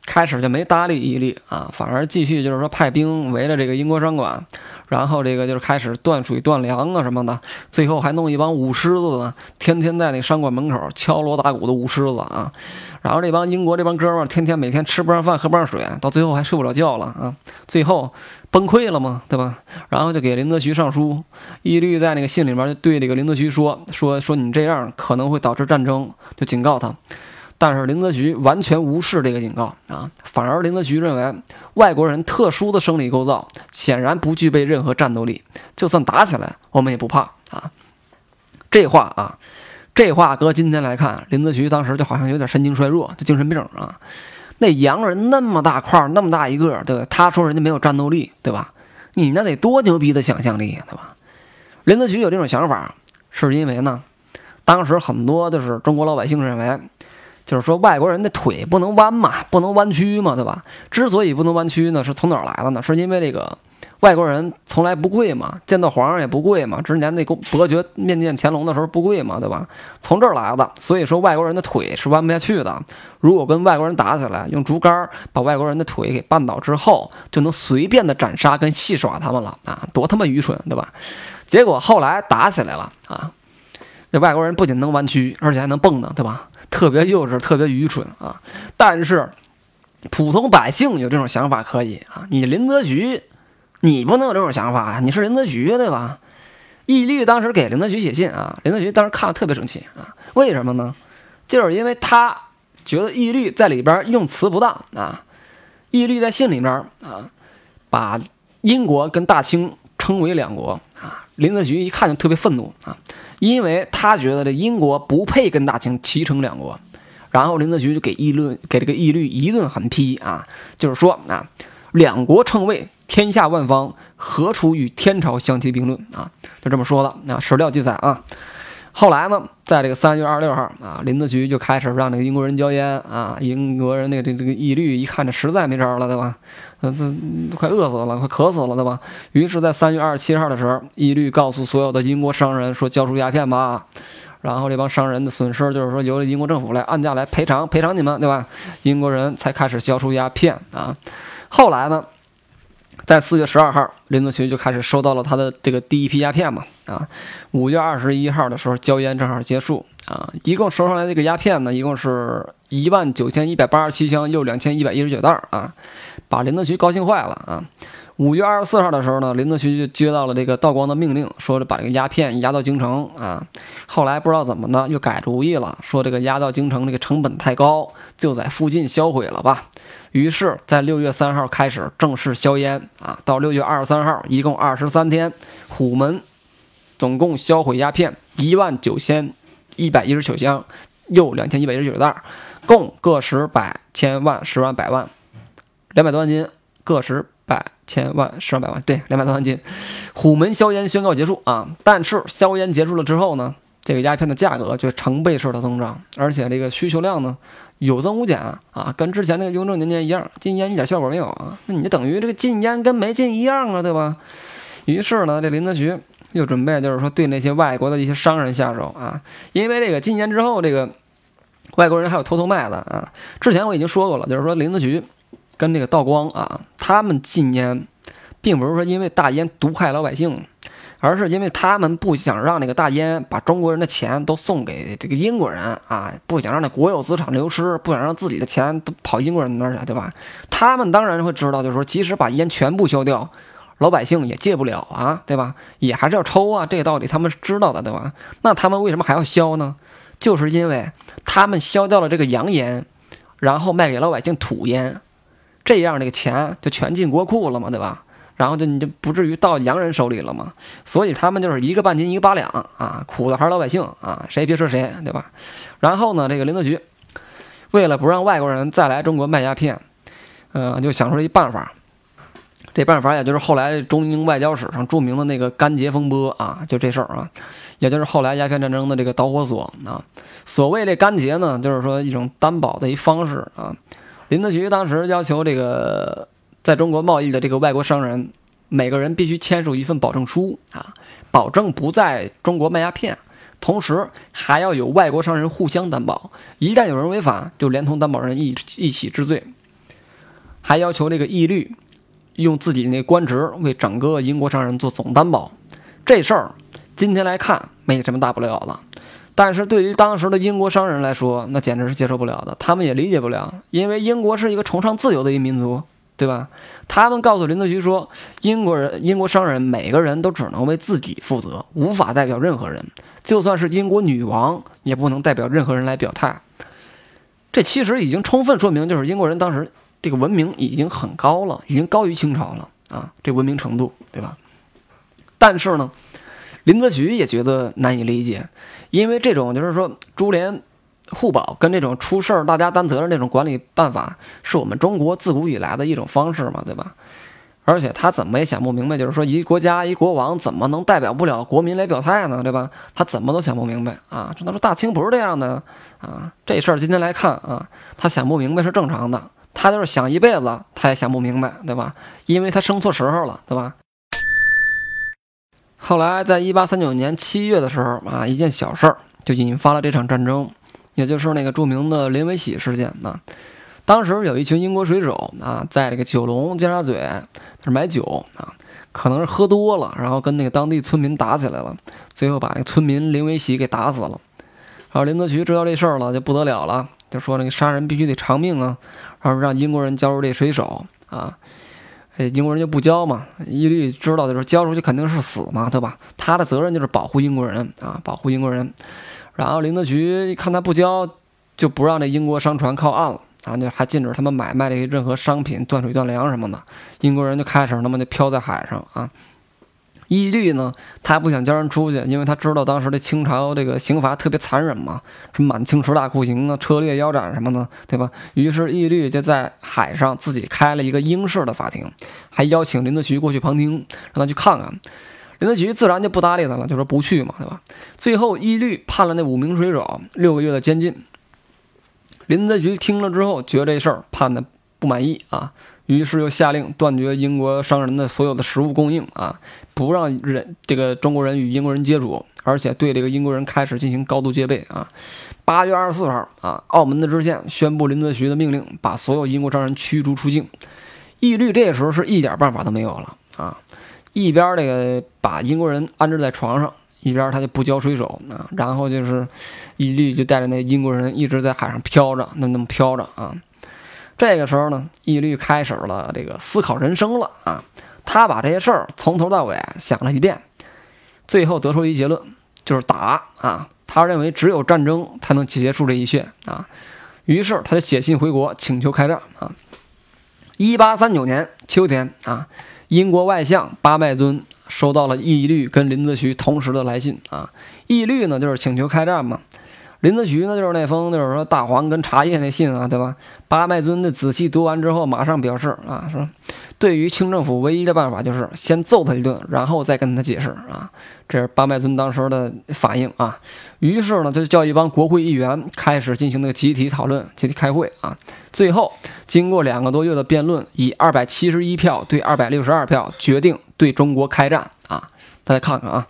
开始就没搭理伊利啊，反而继续就是说派兵围着这个英国商馆，然后这个就是开始断水断粮啊什么的，最后还弄一帮舞狮子呢，天天在那商馆门口敲锣打鼓的舞狮子啊。然后这帮英国这帮哥们儿天天每天吃不上饭喝不上水，到最后还睡不了觉了啊，最后。崩溃了吗？对吧？然后就给林则徐上书，义律在那个信里面就对这个林则徐说说说你这样可能会导致战争，就警告他。但是林则徐完全无视这个警告啊，反而林则徐认为外国人特殊的生理构造显然不具备任何战斗力，就算打起来我们也不怕啊。这话啊，这话搁今天来看，林则徐当时就好像有点神经衰弱，就精神病啊。那洋人那么大块，那么大一个，对吧？他说人家没有战斗力，对吧？你那得多牛逼的想象力，对吧？林则徐有这种想法，是因为呢，当时很多就是中国老百姓认为，就是说外国人的腿不能弯嘛，不能弯曲嘛，对吧？之所以不能弯曲呢，是从哪儿来的呢？是因为这个外国人从来不跪嘛，见到皇上也不跪嘛。之前那个伯爵面见乾隆的时候不跪嘛，对吧？从这儿来的，所以说外国人的腿是弯不下去的。如果跟外国人打起来，用竹竿把外国人的腿给绊倒之后，就能随便的斩杀跟戏耍他们了啊，多他妈愚蠢，对吧？结果后来打起来了啊，那外国人不仅能弯曲，而且还能蹦呢，对吧？特别幼稚，特别愚蠢啊！但是普通百姓有这种想法可以啊，你林则徐。你不能有这种想法啊！你是林则徐对吧？义律当时给林则徐写信啊，林则徐当时看了特别生气啊。为什么呢？就是因为他觉得义律在里边用词不当啊。义律在信里面啊，把英国跟大清称为两国啊。林则徐一看就特别愤怒啊，因为他觉得这英国不配跟大清齐称两国。然后林则徐就给议论给这个义律一顿狠批啊，就是说啊，两国称谓。天下万方何处与天朝相提并论啊？就这么说的啊，史料记载啊。后来呢，在这个三月二十六号啊，林则徐就开始让这个英国人交烟啊。英国人那个这这个义律一看这实在没招了，对吧？嗯，这快饿死了，快渴死了，对吧？于是，在三月二十七号的时候，义律告诉所有的英国商人说：“交出鸦片吧。”然后这帮商人的损失就是说由英国政府来按价来赔偿赔偿你们，对吧？英国人才开始交出鸦片啊。后来呢？在四月十二号，林则徐就开始收到了他的这个第一批鸦片嘛，啊，五月二十一号的时候交烟正好结束啊，一共收上来这个鸦片呢，一共是一万九千一百八十七箱又两千一百一十九袋啊，把林则徐高兴坏了啊。五月二十四号的时候呢，林则徐就接到了这个道光的命令，说把这个鸦片押到京城啊。后来不知道怎么呢，又改主意了，说这个押到京城这个成本太高，就在附近销毁了吧。于是，在六月三号开始正式销烟啊，到六月二十三号，一共二十三天，虎门总共销毁鸦片一万九千一百一十九箱，又两千一百一十九袋，共个十百千万十万百万两百多万斤，个十百千万十万百万，对，两百多万斤。虎门销烟宣告结束啊！但是销烟结束了之后呢，这个鸦片的价格却成倍式的增长，而且这个需求量呢？有增无减啊，跟之前那个雍正年间一样，禁烟一点效果没有啊，那你就等于这个禁烟跟没禁一样啊，对吧？于是呢，这林则徐又准备就是说对那些外国的一些商人下手啊，因为这个禁烟之后，这个外国人还有偷偷卖的啊。之前我已经说过了，就是说林则徐跟那个道光啊，他们禁烟，并不是说因为大烟毒害老百姓。而是因为他们不想让那个大烟把中国人的钱都送给这个英国人啊，不想让那国有资产流失，不想让自己的钱都跑英国人那儿去，对吧？他们当然会知道，就是说，即使把烟全部消掉，老百姓也戒不了啊，对吧？也还是要抽啊，这个道理他们是知道的，对吧？那他们为什么还要消呢？就是因为他们消掉了这个洋烟，然后卖给老百姓土烟，这样这个钱就全进国库了嘛，对吧？然后就你就不至于到洋人手里了嘛，所以他们就是一个半斤一个八两啊，苦的还是老百姓啊，谁也别说谁，对吧？然后呢，这个林则徐为了不让外国人再来中国卖鸦片，嗯，就想出了一办法。这办法也就是后来中英外交史上著名的那个干结风波啊，就这事儿啊，也就是后来鸦片战争的这个导火索啊。所谓这干结呢，就是说一种担保的一方式啊。林则徐当时要求这个。在中国贸易的这个外国商人，每个人必须签署一份保证书啊，保证不在中国卖鸦片，同时还要有外国商人互相担保，一旦有人违法，就连同担保人一一起治罪。还要求这个义律用自己那官职为整个英国商人做总担保。这事儿今天来看没什么大不了的，但是对于当时的英国商人来说，那简直是接受不了的，他们也理解不了，因为英国是一个崇尚自由的一民族。对吧？他们告诉林则徐说，英国人、英国商人每个人都只能为自己负责，无法代表任何人。就算是英国女王，也不能代表任何人来表态。这其实已经充分说明，就是英国人当时这个文明已经很高了，已经高于清朝了啊，这文明程度，对吧？但是呢，林则徐也觉得难以理解，因为这种就是说株连。互保跟这种出事儿大家担责任这种管理办法，是我们中国自古以来的一种方式嘛，对吧？而且他怎么也想不明白，就是说一国家一国王怎么能代表不了国民来表态呢，对吧？他怎么都想不明白啊！他说大清不是这样的啊，这事儿今天来看啊，他想不明白是正常的，他就是想一辈子他也想不明白，对吧？因为他生错时候了，对吧？后来在一八三九年七月的时候啊，一件小事儿就引发了这场战争，也就是那个著名的林维喜事件啊。当时有一群英国水手啊，在这个九龙尖沙咀是买酒啊，可能是喝多了，然后跟那个当地村民打起来了，最后把那个村民林维喜给打死了。然后林则徐知道这事儿了，就不得了了，就说那个杀人必须得偿命啊，然后让英国人交出这水手啊，哎，英国人就不交嘛。义律知道的就是交出去肯定是死嘛，对吧？他的责任就是保护英国人啊，保护英国人。然后林则徐一看他不交，就不让这英国商船靠岸了。啊，就还禁止他们买卖这些任何商品、断水断粮什么的。英国人就开始他妈就飘在海上啊。义律呢，他不想叫人出去，因为他知道当时的清朝这个刑罚特别残忍嘛，什么满清十大酷刑啊、车裂腰斩什么的，对吧？于是义律就在海上自己开了一个英式的法庭，还邀请林则徐过去旁听，让他去看看。林则徐自然就不搭理他了，就说不去嘛，对吧？最后义律判了那五名水手六个月的监禁。林则徐听了之后，觉得这事儿判的不满意啊，于是又下令断绝英国商人的所有的食物供应啊，不让人这个中国人与英国人接触，而且对这个英国人开始进行高度戒备啊。八月二十四号啊，澳门的知县宣布林则徐的命令，把所有英国商人驱逐出境。义律这时候是一点办法都没有了啊，一边这个把英国人安置在床上。一边他就不交水手啊，然后就是义律就带着那英国人一直在海上飘着，那那么飘着啊。这个时候呢，义律开始了这个思考人生了啊。他把这些事儿从头到尾想了一遍，最后得出一结论，就是打啊。他认为只有战争才能结束这一切啊。于是他就写信回国请求开战啊。一八三九年秋天啊，英国外相巴麦尊。收到了义律跟林则徐同时的来信啊，义律呢就是请求开战嘛，林则徐呢就是那封就是说大黄跟茶叶那信啊，对吧？八麦尊的仔细读完之后，马上表示啊，说对于清政府唯一的办法就是先揍他一顿，然后再跟他解释啊。这是八麦尊当时的反应啊。于是呢，就叫一帮国会议员开始进行那个集体讨论、集体开会啊。最后，经过两个多月的辩论，以二百七十一票对二百六十二票决定对中国开战啊！大家看看啊，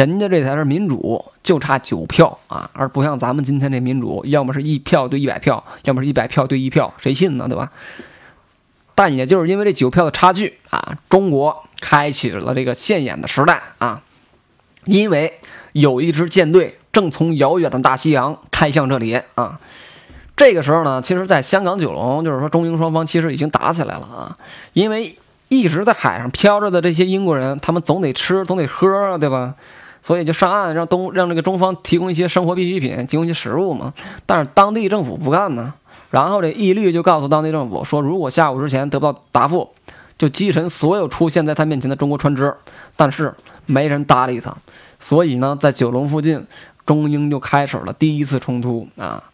人家这才是民主，就差九票啊，而不像咱们今天这民主，要么是一票对一百票，要么是一百票对一票，谁信呢？对吧？但也就是因为这九票的差距啊，中国开启了这个现眼的时代啊，因为有一支舰队正从遥远的大西洋开向这里啊。这个时候呢，其实，在香港九龙，就是说中英双方其实已经打起来了啊，因为一直在海上漂着的这些英国人，他们总得吃，总得喝啊，对吧？所以就上岸让东让这个中方提供一些生活必需品，提供一些食物嘛。但是当地政府不干呢，然后这义律就告诉当地政府说，如果下午之前得不到答复，就击沉所有出现在他面前的中国船只。但是没人搭理他，所以呢，在九龙附近，中英就开始了第一次冲突啊。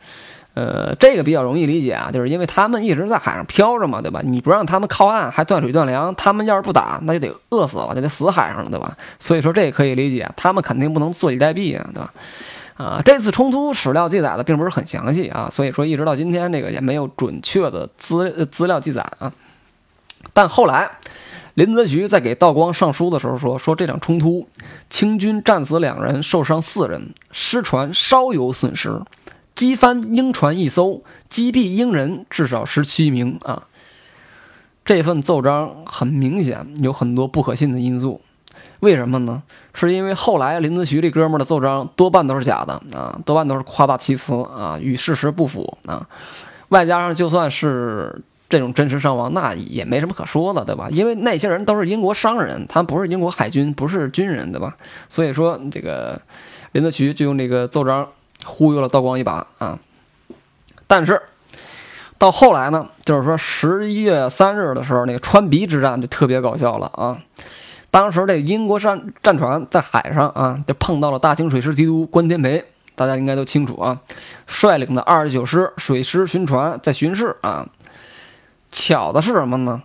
呃，这个比较容易理解啊，就是因为他们一直在海上漂着嘛，对吧？你不让他们靠岸，还断水断粮，他们要是不打，那就得饿死了，就得死海上了，对吧？所以说这可以理解，他们肯定不能坐以待毙啊，对吧？啊，这次冲突史料记载的并不是很详细啊，所以说一直到今天这个也没有准确的资资料记载啊。但后来林则徐在给道光上书的时候说，说这场冲突，清军战死两人，受伤四人，失船稍有损失。击翻英船一艘，击毙英人至少十七名啊！这份奏章很明显有很多不可信的因素，为什么呢？是因为后来林则徐这哥们的奏章多半都是假的啊，多半都是夸大其词啊，与事实不符啊。外加上就算是这种真实伤亡，那也没什么可说的，对吧？因为那些人都是英国商人，他不是英国海军，不是军人，对吧？所以说，这个林则徐就用这个奏章。忽悠了道光一把啊！但是到后来呢，就是说十一月三日的时候，那个川鼻之战就特别搞笑了啊！当时这英国战战船在海上啊，就碰到了大清水师提督关天培，大家应该都清楚啊。率领的二十九师水师巡船在巡视啊。巧的是什么呢？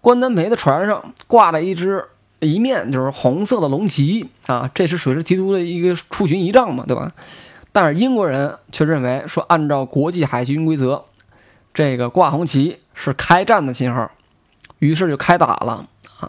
关天培的船上挂着一只一面就是红色的龙旗啊，这是水师提督的一个出巡仪仗嘛，对吧？但是英国人却认为说，按照国际海军规则，这个挂红旗是开战的信号，于是就开打了啊。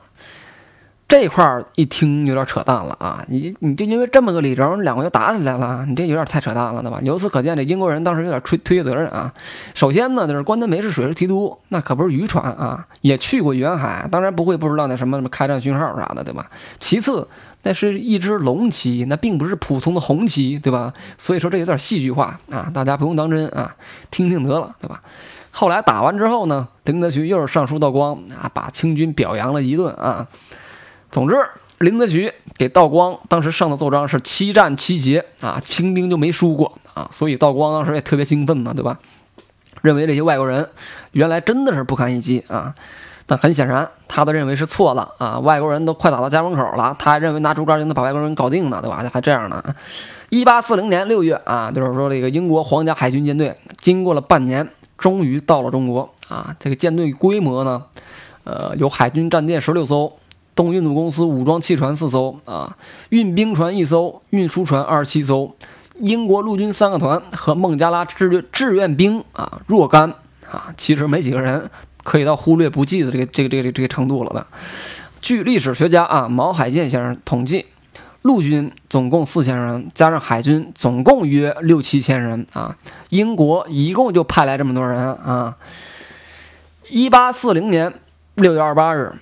这块儿一听有点扯淡了啊！你你就因为这么个理由，两个就打起来了，你这有点太扯淡了，对吧？由此可见，这英国人当时有点推推卸责任啊。首先呢，就是关东梅是水师提督，那可不是渔船啊，也去过远海，当然不会不知道那什么什么开战讯号啥的，对吧？其次，那是一支龙旗，那并不是普通的红旗，对吧？所以说这有点戏剧化啊，大家不用当真啊，听听得了，对吧？后来打完之后呢，林则徐又是上书道光啊，把清军表扬了一顿啊。总之，林则徐给道光当时上的奏章是七战七捷啊，清兵就没输过啊，所以道光当时也特别兴奋呢，对吧？认为这些外国人原来真的是不堪一击啊，但很显然他的认为是错的啊，外国人都快打到家门口了，他还认为拿竹竿就能把外国人搞定呢，对吧？还这样呢？一八四零年六月啊，就是说这个英国皇家海军舰队经过了半年，终于到了中国啊，这个舰队规模呢，呃，有海军战舰十六艘。东印度公司武装汽船四艘啊，运兵船一艘，运输船二十七艘，英国陆军三个团和孟加拉志愿志愿兵啊若干啊，其实没几个人，可以到忽略不计的这个这个这个这个程度了的。据历史学家啊毛海建先生统计，陆军总共四千人，加上海军总共约六七千人啊，英国一共就派来这么多人啊。一八四零年六月二十八日。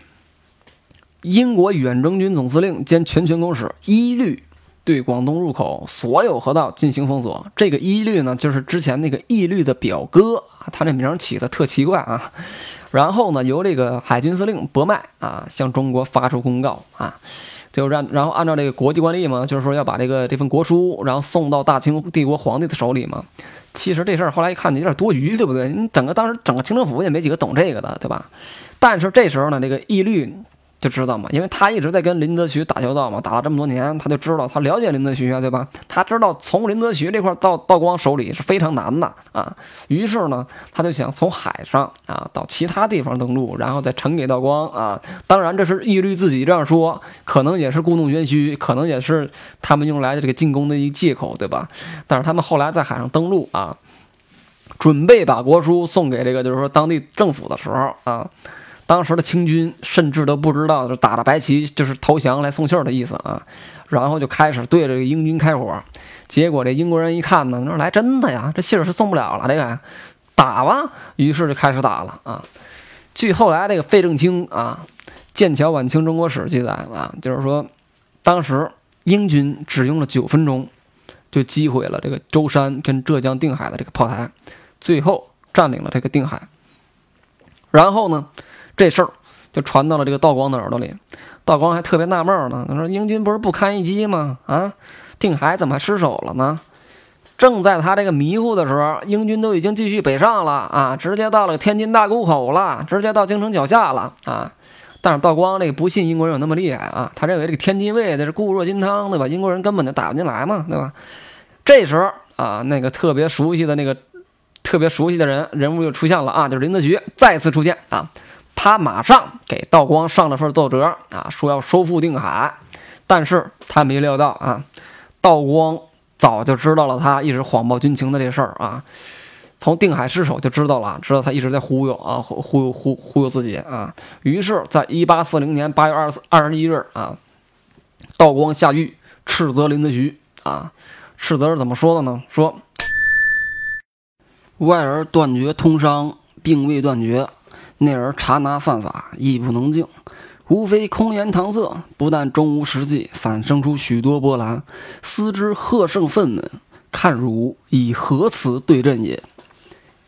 英国远征军总司令兼全权公使一律对广东入口所有河道进行封锁。这个一律呢，就是之前那个义律的表哥，他这名起的特奇怪啊。然后呢，由这个海军司令伯麦啊向中国发出公告啊，就让然后按照这个国际惯例嘛，就是说要把这个这份国书，然后送到大清帝国皇帝的手里嘛。其实这事儿后来一看你有点多余，对不对？你整个当时整个清政府也没几个懂这个的，对吧？但是这时候呢，这个义律。就知道嘛，因为他一直在跟林则徐打交道嘛，打了这么多年，他就知道，他了解林则徐啊，对吧？他知道从林则徐这块到道光手里是非常难的啊。于是呢，他就想从海上啊到其他地方登陆，然后再呈给道光啊。当然，这是义律自己这样说，可能也是故弄玄虚，可能也是他们用来的这个进攻的一个借口，对吧？但是他们后来在海上登陆啊，准备把国书送给这个就是说当地政府的时候啊。当时的清军甚至都不知道，就打着白旗就是投降来送信儿的意思啊，然后就开始对这个英军开火，结果这英国人一看呢，说来真的呀，这信儿是送不了了，这个打吧，于是就开始打了啊。据后来这个费正清啊，《剑桥晚清中国史》记载啊，就是说，当时英军只用了九分钟，就击毁了这个舟山跟浙江定海的这个炮台，最后占领了这个定海，然后呢？这事儿就传到了这个道光的耳朵里，道光还特别纳闷呢。他说：“英军不是不堪一击吗？啊，定海怎么还失守了呢？”正在他这个迷糊的时候，英军都已经继续北上了啊，直接到了天津大沽口了，直接到京城脚下了啊。但是道光这个不信英国人有那么厉害啊，他认为这个天津卫那是固若金汤，对吧？英国人根本就打不进来嘛，对吧？这时候啊，那个特别熟悉的那个特别熟悉的人人物又出现了啊，就是林则徐再次出现啊。他马上给道光上了份奏折啊，说要收复定海，但是他没料到啊，道光早就知道了他一直谎报军情的这事儿啊，从定海失守就知道了，知道他一直在忽悠啊，忽悠忽忽悠自己啊，于是，在一八四零年八月二十二十一日啊，道光下狱斥责林则徐啊，斥责是怎么说的呢？说外人断绝通商，并未断绝。那人查拿犯法，亦不能静，无非空言搪塞，不但终无实际，反生出许多波澜。思之贺胜愤懑，看汝以何辞对阵也？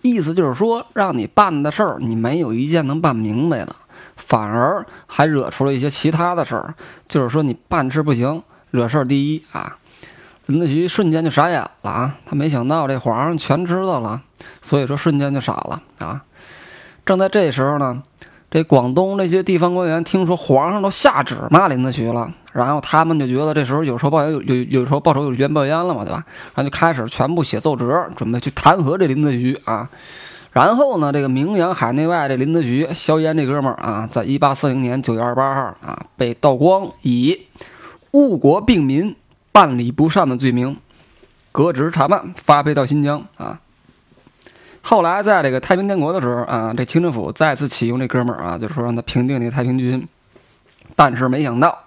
意思就是说，让你办的事儿，你没有一件能办明白的，反而还惹出了一些其他的事儿。就是说，你办事不行，惹事儿第一啊！林则徐瞬间就傻眼了啊！他没想到这皇上全知道了，所以说瞬间就傻了啊！正在这时候呢，这广东这些地方官员听说皇上都下旨骂林则徐了，然后他们就觉得这时候有仇报有有有时候报仇有冤报冤了嘛，对吧？然后就开始全部写奏折，准备去弹劾这林则徐啊。然后呢，这个名扬海内外这林则徐、萧炎这哥们儿啊，在一八四零年九月二十八号啊，被道光以误国病民、办理不善的罪名革职查办，发配到新疆啊。后来，在这个太平天国的时候啊，这清政府再次启用这哥们儿啊，就说让他平定这个太平军。但是没想到，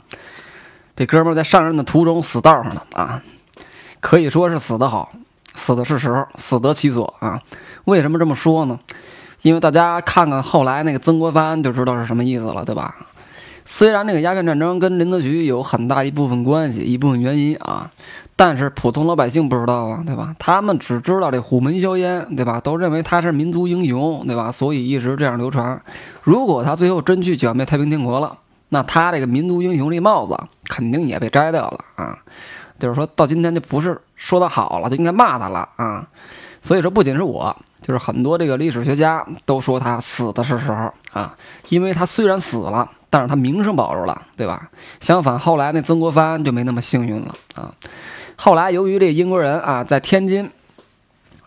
这哥们儿在上任的途中死道上了啊，可以说是死得好，死的是时候，死得其所啊。为什么这么说呢？因为大家看看后来那个曾国藩就知道是什么意思了，对吧？虽然这个鸦片战争跟林则徐有很大一部分关系，一部分原因啊，但是普通老百姓不知道啊，对吧？他们只知道这虎门销烟，对吧？都认为他是民族英雄，对吧？所以一直这样流传。如果他最后真去剿灭太平天国了，那他这个民族英雄这帽子肯定也被摘掉了啊。就是说到今天就不是说他好了，就应该骂他了啊。所以说，不仅是我，就是很多这个历史学家都说他死的是时候啊，因为他虽然死了。但是他名声保住了，对吧？相反，后来那曾国藩就没那么幸运了啊。后来由于这英国人啊在天津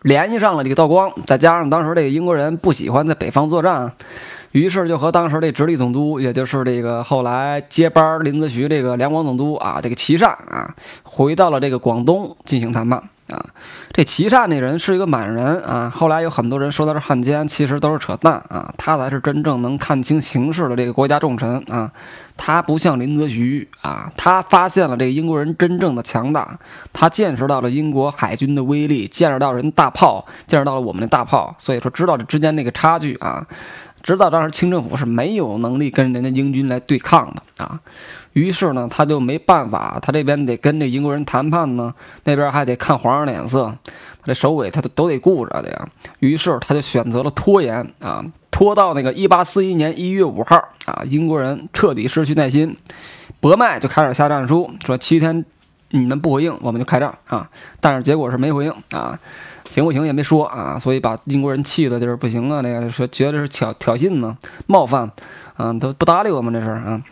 联系上了这个道光，再加上当时这个英国人不喜欢在北方作战，于是就和当时这直隶总督，也就是这个后来接班林则徐这个两广总督啊，这个琦善啊，回到了这个广东进行谈判。啊，这琦善那人是一个满人啊。后来有很多人说他是汉奸，其实都是扯淡啊。他才是真正能看清形势的这个国家重臣啊。他不像林则徐啊，他发现了这个英国人真正的强大，他见识到了英国海军的威力，见识到人大炮，见识到了我们的大炮，所以说知道这之间那个差距啊。知道当时清政府是没有能力跟人家英军来对抗的啊。于是呢，他就没办法，他这边得跟这英国人谈判呢，那边还得看皇上脸色，他这首尾他都得顾着的呀。于是他就选择了拖延啊，拖到那个一八四一年一月五号啊，英国人彻底失去耐心，博麦就开始下战书，说七天你们不回应，我们就开战啊。但是结果是没回应啊，行不行也没说啊，所以把英国人气的就是不行啊，那个说觉得是挑挑衅呢，冒犯，啊，都不搭理我们这事啊。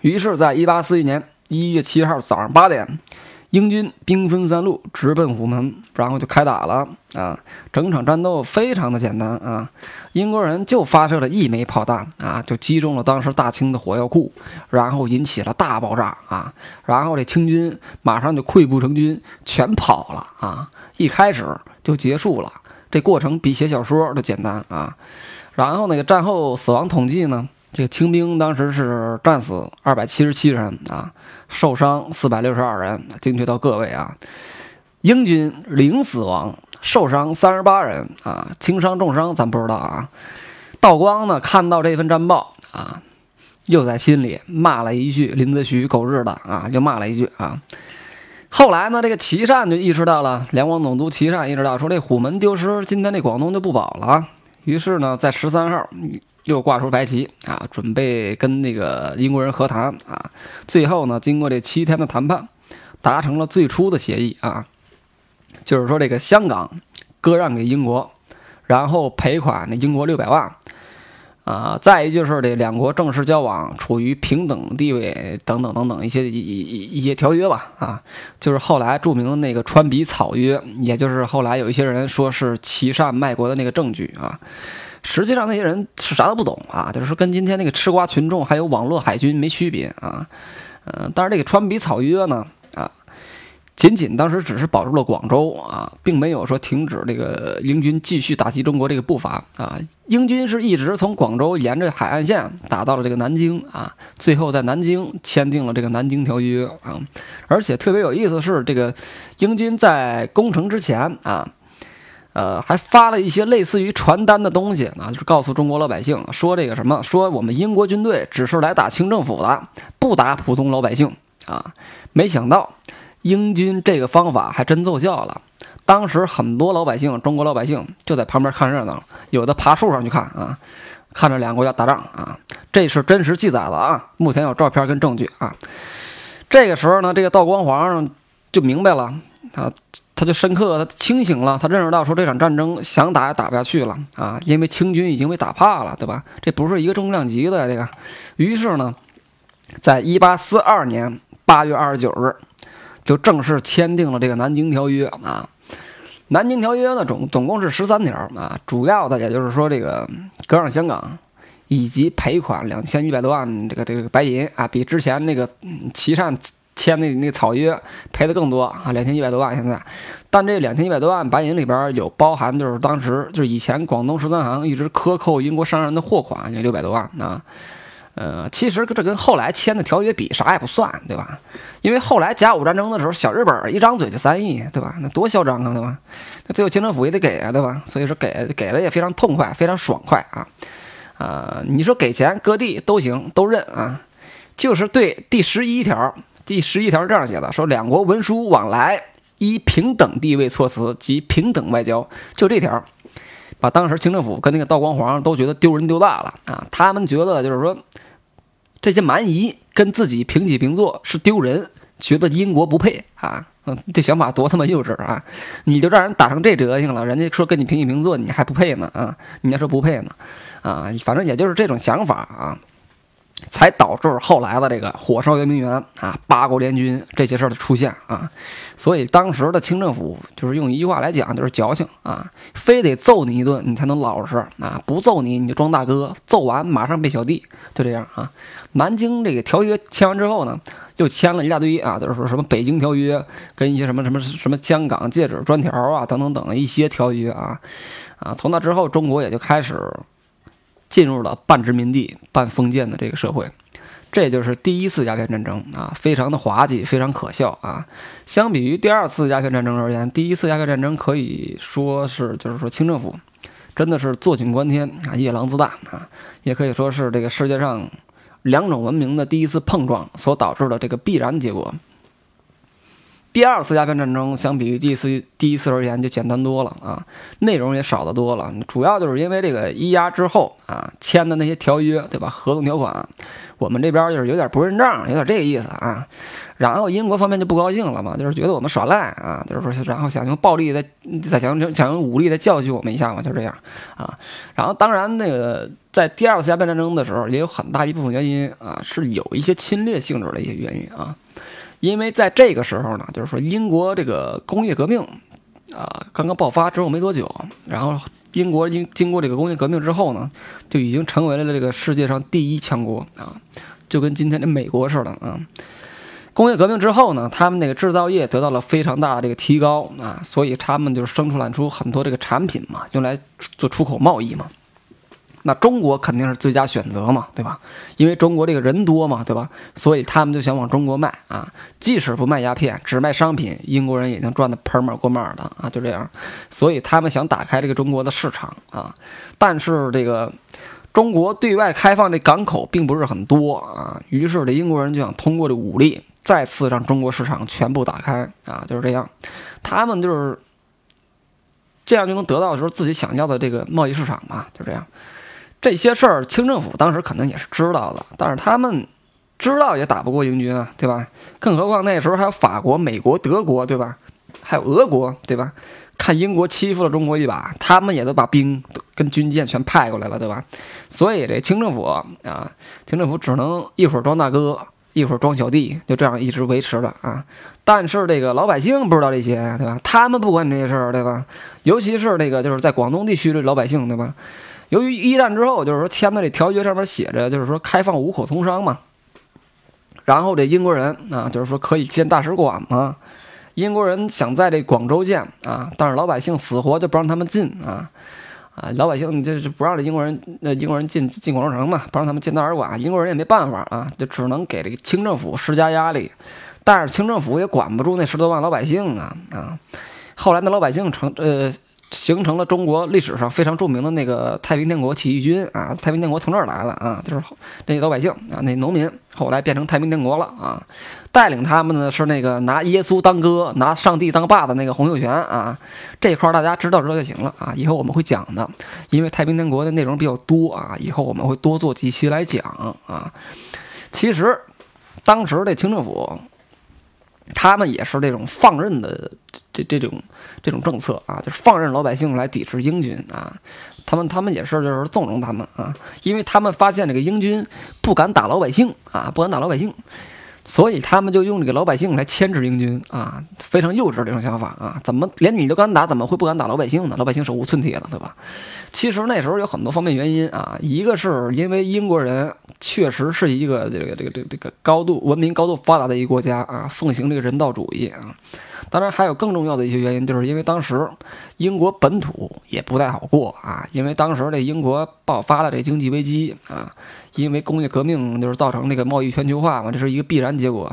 于是，在一八四一年一月七号早上八点，英军兵分三路直奔虎门，然后就开打了啊！整场战斗非常的简单啊，英国人就发射了一枚炮弹啊，就击中了当时大清的火药库，然后引起了大爆炸啊！然后这清军马上就溃不成军，全跑了啊！一开始就结束了，这过程比写小说都简单啊！然后那个战后死亡统计呢？这个清兵当时是战死二百七十七人啊，受伤四百六十二人，精确到个位啊。英军零死亡，受伤三十八人啊，轻伤重伤咱不知道啊。道光呢看到这份战报啊，又在心里骂了一句林则徐狗日的啊，又骂了一句啊。后来呢，这个琦善就意识到了，两广总督琦善意识到说这虎门丢失，今天这广东就不保了。于是呢，在十三号。又挂出白旗啊，准备跟那个英国人和谈啊。最后呢，经过这七天的谈判，达成了最初的协议啊，就是说这个香港割让给英国，然后赔款那英国六百万啊。再一就是这两国正式交往，处于平等地位等等等等一些一一一些条约吧啊。就是后来著名的那个川比草约，也就是后来有一些人说是欺善卖国的那个证据啊。实际上那些人是啥都不懂啊，就是跟今天那个吃瓜群众还有网络海军没区别啊，嗯，但是这个川比草约呢啊，仅仅当时只是保住了广州啊，并没有说停止这个英军继续打击中国这个步伐啊，英军是一直从广州沿着海岸线打到了这个南京啊，最后在南京签订了这个南京条约啊，而且特别有意思是这个英军在攻城之前啊。呃，还发了一些类似于传单的东西啊，就是告诉中国老百姓说这个什么，说我们英国军队只是来打清政府的，不打普通老百姓啊。没想到英军这个方法还真奏效了，当时很多老百姓，中国老百姓就在旁边看热闹，有的爬树上去看啊，看着两个国家打仗啊，这是真实记载的啊，目前有照片跟证据啊。这个时候呢，这个道光皇上就明白了啊。他就深刻，他清醒了，他认识到说这场战争想打也打不下去了啊，因为清军已经被打怕了，对吧？这不是一个重量级的这个。于是呢，在一八四二年八月二十九日，就正式签订了这个南京条约啊。南京条约呢，总总共是十三条啊，主要的也就是说这个割让香港，以及赔款两千一百多万这个这个白银啊，比之前那个琦善。签那那草约赔的更多啊，两千一百多万现在，但这两千一百多万白银里边有包含，就是当时就是以前广东十三行一直克扣英国商人的货款，有六百多万啊，呃，其实这跟后来签的条约比，啥也不算，对吧？因为后来甲午战争的时候，小日本一张嘴就三亿，对吧？那多嚣张啊，对吧？那最后清政府也得给啊，对吧？所以说给给的也非常痛快，非常爽快啊！啊，你说给钱割地都行，都认啊。就是对第十一条，第十一条是这样写的：说两国文书往来依平等地位措辞及平等外交，就这条。把当时清政府跟那个道光皇上都觉得丢人丢大了啊！他们觉得就是说，这些蛮夷跟自己平起平坐是丢人，觉得英国不配啊！嗯，这想法多他妈幼稚啊！你就让人打成这德行了，人家说跟你平起平坐，你还不配呢啊！你还说不配呢啊！反正也就是这种想法啊。才导致后来的这个火烧圆明园啊，八国联军这些事儿的出现啊，所以当时的清政府就是用一句话来讲，就是矫情啊，非得揍你一顿你才能老实啊，不揍你你就装大哥，揍完马上变小弟，就这样啊。南京这个条约签完之后呢，又签了一大堆啊，就是说什么北京条约跟一些什么什么什么香港戒指专条啊等等等一些条约啊啊，从那之后中国也就开始。进入了半殖民地半封建的这个社会，这就是第一次鸦片战争啊，非常的滑稽，非常可笑啊。相比于第二次鸦片战争而言，第一次鸦片战争可以说是就是说清政府真的是坐井观天啊，夜郎自大啊，也可以说是这个世界上两种文明的第一次碰撞所导致的这个必然结果。第二次鸦片战争相比于第一次第一次而言就简单多了啊，内容也少得多了。主要就是因为这个一鸦之后啊签的那些条约，对吧？合同条款，我们这边就是有点不认账，有点这个意思啊。然后英国方面就不高兴了嘛，就是觉得我们耍赖啊，就是说，然后想用暴力再再想用想用武力再教训我们一下嘛，就这样啊。然后当然那个在第二次鸦片战争的时候，也有很大一部分原因啊，是有一些侵略性质的一些原因啊。因为在这个时候呢，就是说英国这个工业革命，啊，刚刚爆发之后没多久，然后英国经经过这个工业革命之后呢，就已经成为了这个世界上第一强国啊，就跟今天的美国似的啊。工业革命之后呢，他们那个制造业得到了非常大的这个提高啊，所以他们就生出来出很多这个产品嘛，用来做出口贸易嘛。那中国肯定是最佳选择嘛，对吧？因为中国这个人多嘛，对吧？所以他们就想往中国卖啊。即使不卖鸦片，只卖商品，英国人也能赚得盆满锅满的啊，就这样。所以他们想打开这个中国的市场啊。但是这个中国对外开放的港口并不是很多啊。于是这英国人就想通过这武力再次让中国市场全部打开啊，就是这样。他们就是这样就能得到时候自己想要的这个贸易市场嘛，就这样。这些事儿，清政府当时肯定也是知道的，但是他们知道也打不过英军啊，对吧？更何况那时候还有法国、美国、德国，对吧？还有俄国，对吧？看英国欺负了中国一把，他们也都把兵跟军舰全派过来了，对吧？所以这清政府啊，清政府只能一会儿装大哥，一会儿装小弟，就这样一直维持着啊。但是这个老百姓不知道这些，对吧？他们不管你这些事儿，对吧？尤其是那个就是在广东地区的老百姓，对吧？由于一战之后，就是说签的这条约上面写着，就是说开放五口通商嘛。然后这英国人啊，就是说可以建大使馆嘛。英国人想在这广州建啊，但是老百姓死活就不让他们进啊啊！老百姓就是不让这英国人那英国人进进广州城嘛，不让他们建大使馆。英国人也没办法啊，就只能给这个清政府施加压力。但是清政府也管不住那十多万老百姓啊啊！后来那老百姓成呃。形成了中国历史上非常著名的那个太平天国起义军啊，太平天国从这儿来的啊，就是那老百姓啊，那农民后来变成太平天国了啊，带领他们的是那个拿耶稣当哥、拿上帝当爸的那个洪秀全啊，这块大家知道知道就行了啊，以后我们会讲的，因为太平天国的内容比较多啊，以后我们会多做几期来讲啊。其实当时这清政府。他们也是这种放任的这这种这种政策啊，就是放任老百姓来抵制英军啊。他们他们也是就是纵容他们啊，因为他们发现这个英军不敢打老百姓啊，不敢打老百姓。所以他们就用这个老百姓来牵制英军啊，非常幼稚这种想法啊！怎么连你都敢打，怎么会不敢打老百姓呢？老百姓手无寸铁了，对吧？其实那时候有很多方面原因啊，一个是因为英国人确实是一个这个这个这个这个高度文明、高度发达的一个国家啊，奉行这个人道主义啊。当然还有更重要的一些原因，就是因为当时英国本土也不太好过啊，因为当时这英国爆发了这经济危机啊。因为工业革命就是造成这个贸易全球化嘛，这是一个必然结果。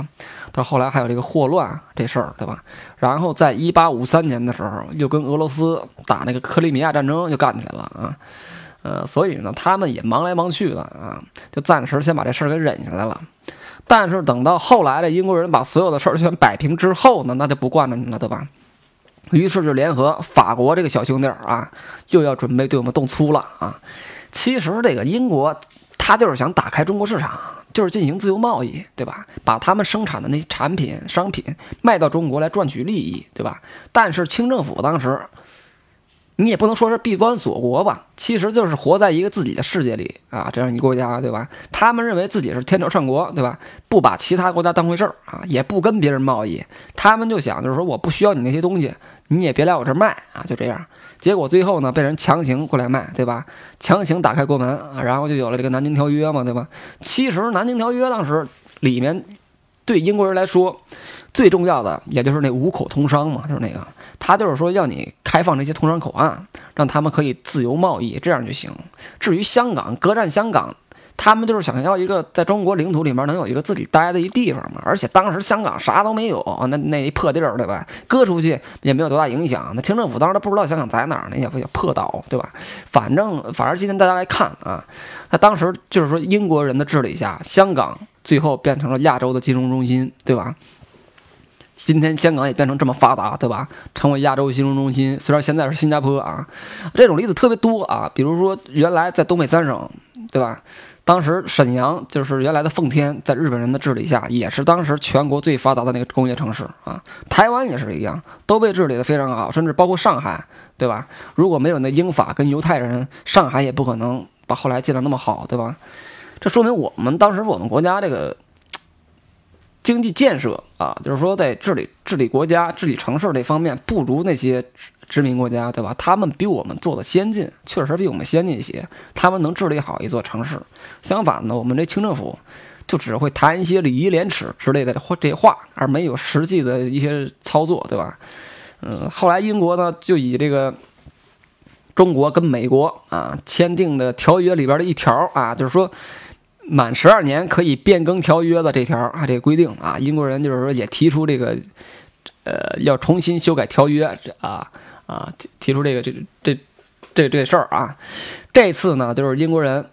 到后来还有这个霍乱这事儿，对吧？然后在一八五三年的时候，又跟俄罗斯打那个克里米亚战争就干起来了啊。呃，所以呢，他们也忙来忙去的啊，就暂时先把这事儿给忍下来了。但是等到后来的英国人把所有的事儿全摆平之后呢，那就不惯着你了，对吧？于是就联合法国这个小兄弟儿啊，又要准备对我们动粗了啊。其实这个英国他就是想打开中国市场，就是进行自由贸易，对吧？把他们生产的那些产品、商品卖到中国来赚取利益，对吧？但是清政府当时。你也不能说是闭关锁国吧，其实就是活在一个自己的世界里啊，这样一个国家，对吧？他们认为自己是天朝上国，对吧？不把其他国家当回事儿啊，也不跟别人贸易，他们就想就是说我不需要你那些东西，你也别来我这儿卖啊，就这样。结果最后呢，被人强行过来卖，对吧？强行打开国门啊，然后就有了这个南京条约嘛，对吧？其实南京条约当时里面对英国人来说最重要的，也就是那五口通商嘛，就是那个。他就是说要你开放这些通商口岸，让他们可以自由贸易，这样就行。至于香港，隔占香港，他们就是想要一个在中国领土里面能有一个自己待的一地方嘛。而且当时香港啥都没有，那那一破地儿，对吧？搁出去也没有多大影响。那清政府当时都不知道香港在哪儿呢，也不叫破岛，对吧？反正反正今天大家来看啊，那当时就是说英国人的治理下，香港最后变成了亚洲的金融中心，对吧？今天香港也变成这么发达，对吧？成为亚洲金融中心。虽然现在是新加坡啊，这种例子特别多啊。比如说，原来在东北三省，对吧？当时沈阳就是原来的奉天，在日本人的治理下，也是当时全国最发达的那个工业城市啊。台湾也是一样，都被治理的非常好，甚至包括上海，对吧？如果没有那英法跟犹太人，上海也不可能把后来建得那么好，对吧？这说明我们当时我们国家这个。经济建设啊，就是说在治理治理国家、治理城市这方面不如那些殖民国家，对吧？他们比我们做的先进，确实比我们先进一些。他们能治理好一座城市。相反呢，我们这清政府就只会谈一些礼义廉耻之类的话这话，而没有实际的一些操作，对吧？嗯，后来英国呢就以这个中国跟美国啊签订的条约里边的一条啊，就是说。满十二年可以变更条约的这条啊，这个规定啊，英国人就是说也提出这个，呃，要重新修改条约啊啊，提提出这个这这这这事儿啊。这次呢，就是英国人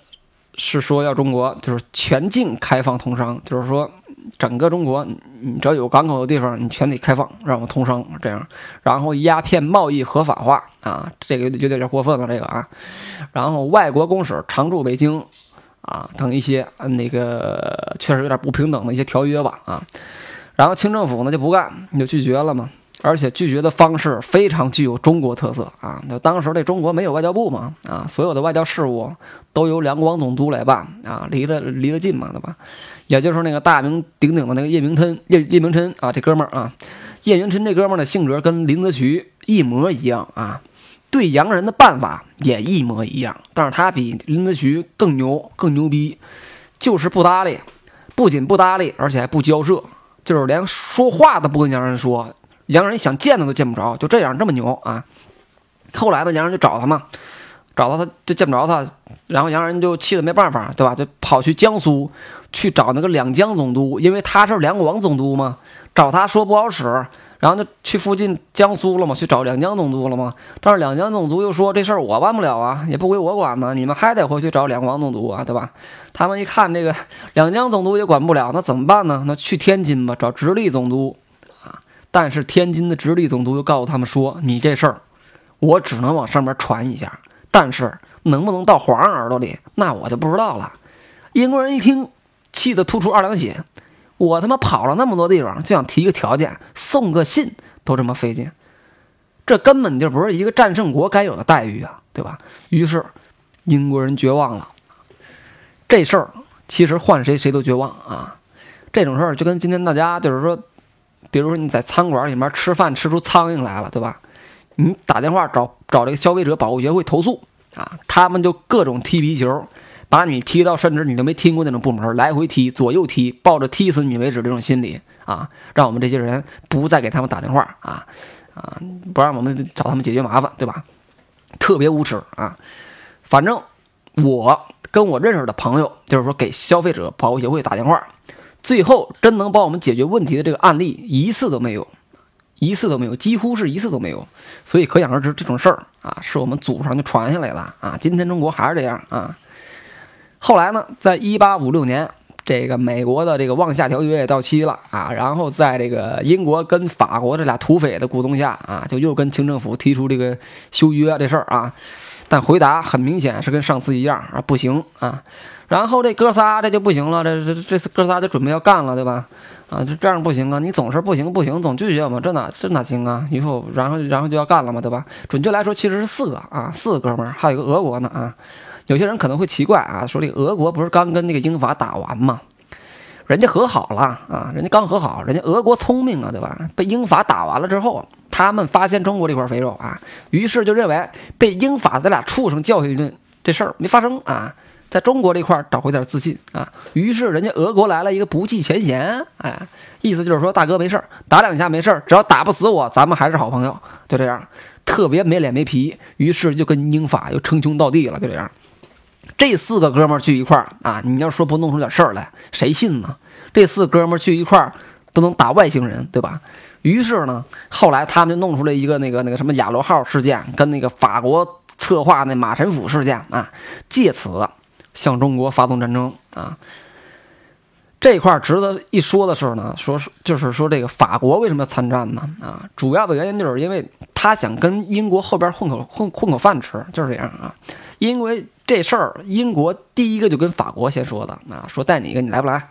是说要中国就是全境开放通商，就是说整个中国你只要有港口的地方，你全得开放，让我通商这样。然后鸦片贸易合法化啊，这个有点有点过分了这个啊。然后外国公使常驻北京。啊，等一些那个确实有点不平等的一些条约吧，啊，然后清政府呢就不干，你就拒绝了嘛，而且拒绝的方式非常具有中国特色啊，就当时这中国没有外交部嘛，啊，所有的外交事务都由两广总督来办啊，离得离得近嘛，对吧？也就是那个大名鼎鼎的那个叶明琛，叶叶明琛啊，这哥们儿啊，叶明琛这哥们儿的性格跟林则徐一模一样啊。对洋人的办法也一模一样，但是他比林则徐更牛、更牛逼，就是不搭理，不仅不搭理，而且还不交涉，就是连说话都不跟洋人说，洋人想见他都见不着，就这样这么牛啊！后来呢，洋人就找他嘛，找到他就见不着他，然后洋人就气得没办法，对吧？就跑去江苏去找那个两江总督，因为他是两广总督嘛，找他说不好使。然后就去附近江苏了嘛，去找两江总督了嘛。但是两江总督又说这事儿我办不了啊，也不归我管呢，你们还得回去找两广总督啊，对吧？他们一看这个两江总督也管不了，那怎么办呢？那去天津吧，找直隶总督。但是天津的直隶总督又告诉他们说，你这事儿我只能往上面传一下，但是能不能到皇上耳朵里，那我就不知道了。英国人一听，气得吐出二两血。我他妈跑了那么多地方，就想提个条件，送个信都这么费劲，这根本就不是一个战胜国该有的待遇啊，对吧？于是英国人绝望了。这事儿其实换谁谁都绝望啊。这种事儿就跟今天大家就是说，比如说你在餐馆里面吃饭吃出苍蝇来了，对吧？你打电话找找这个消费者保护协会投诉啊，他们就各种踢皮球。把你踢到，甚至你都没听过那种部门，来回踢，左右踢，抱着踢死你为止这种心理啊，让我们这些人不再给他们打电话啊啊，不让我们找他们解决麻烦，对吧？特别无耻啊！反正我跟我认识的朋友，就是说给消费者保护协会打电话，最后真能帮我们解决问题的这个案例一次都没有，一次都没有，几乎是一次都没有。所以可想而知，这种事儿啊，是我们祖上就传下来的啊。今天中国还是这样啊。后来呢，在一八五六年。这个美国的这个望夏条约也到期了啊，然后在这个英国跟法国这俩土匪的鼓动下啊，就又跟清政府提出这个修约这事儿啊，但回答很明显是跟上次一样啊，不行啊。然后这哥仨这就不行了，这这这次哥仨就准备要干了，对吧？啊，就这样不行啊，你总是不行不行，总拒绝我们，这哪这哪行啊？以后然后然后就要干了嘛，对吧？准确来说其实是四个啊，四个哥们儿，还有一个俄国呢啊。有些人可能会奇怪啊，说这俄国不是刚跟那个英法打完吗？人家和好了啊，人家刚和好，人家俄国聪明啊，对吧？被英法打完了之后，他们发现中国这块肥肉啊，于是就认为被英法这俩畜生教训一顿这事儿没发生啊，在中国这块找回点自信啊，于是人家俄国来了一个不计前嫌，哎，意思就是说大哥没事，打两下没事，只要打不死我，咱们还是好朋友，就这样，特别没脸没皮，于是就跟英法又称兄道弟了，就这样。这四个哥们聚一块儿啊，你要说不弄出点事儿来，谁信呢？这四哥们聚一块儿都能打外星人，对吧？于是呢，后来他们就弄出来一个那个那个什么亚罗号事件，跟那个法国策划那马神甫事件啊，借此向中国发动战争啊。这块值得一说的是呢，说就是说这个法国为什么要参战呢？啊，主要的原因就是因为他想跟英国后边混口混混口饭吃，就是这样啊。因为这事儿，英国第一个就跟法国先说的啊，说带你一个，你来不来？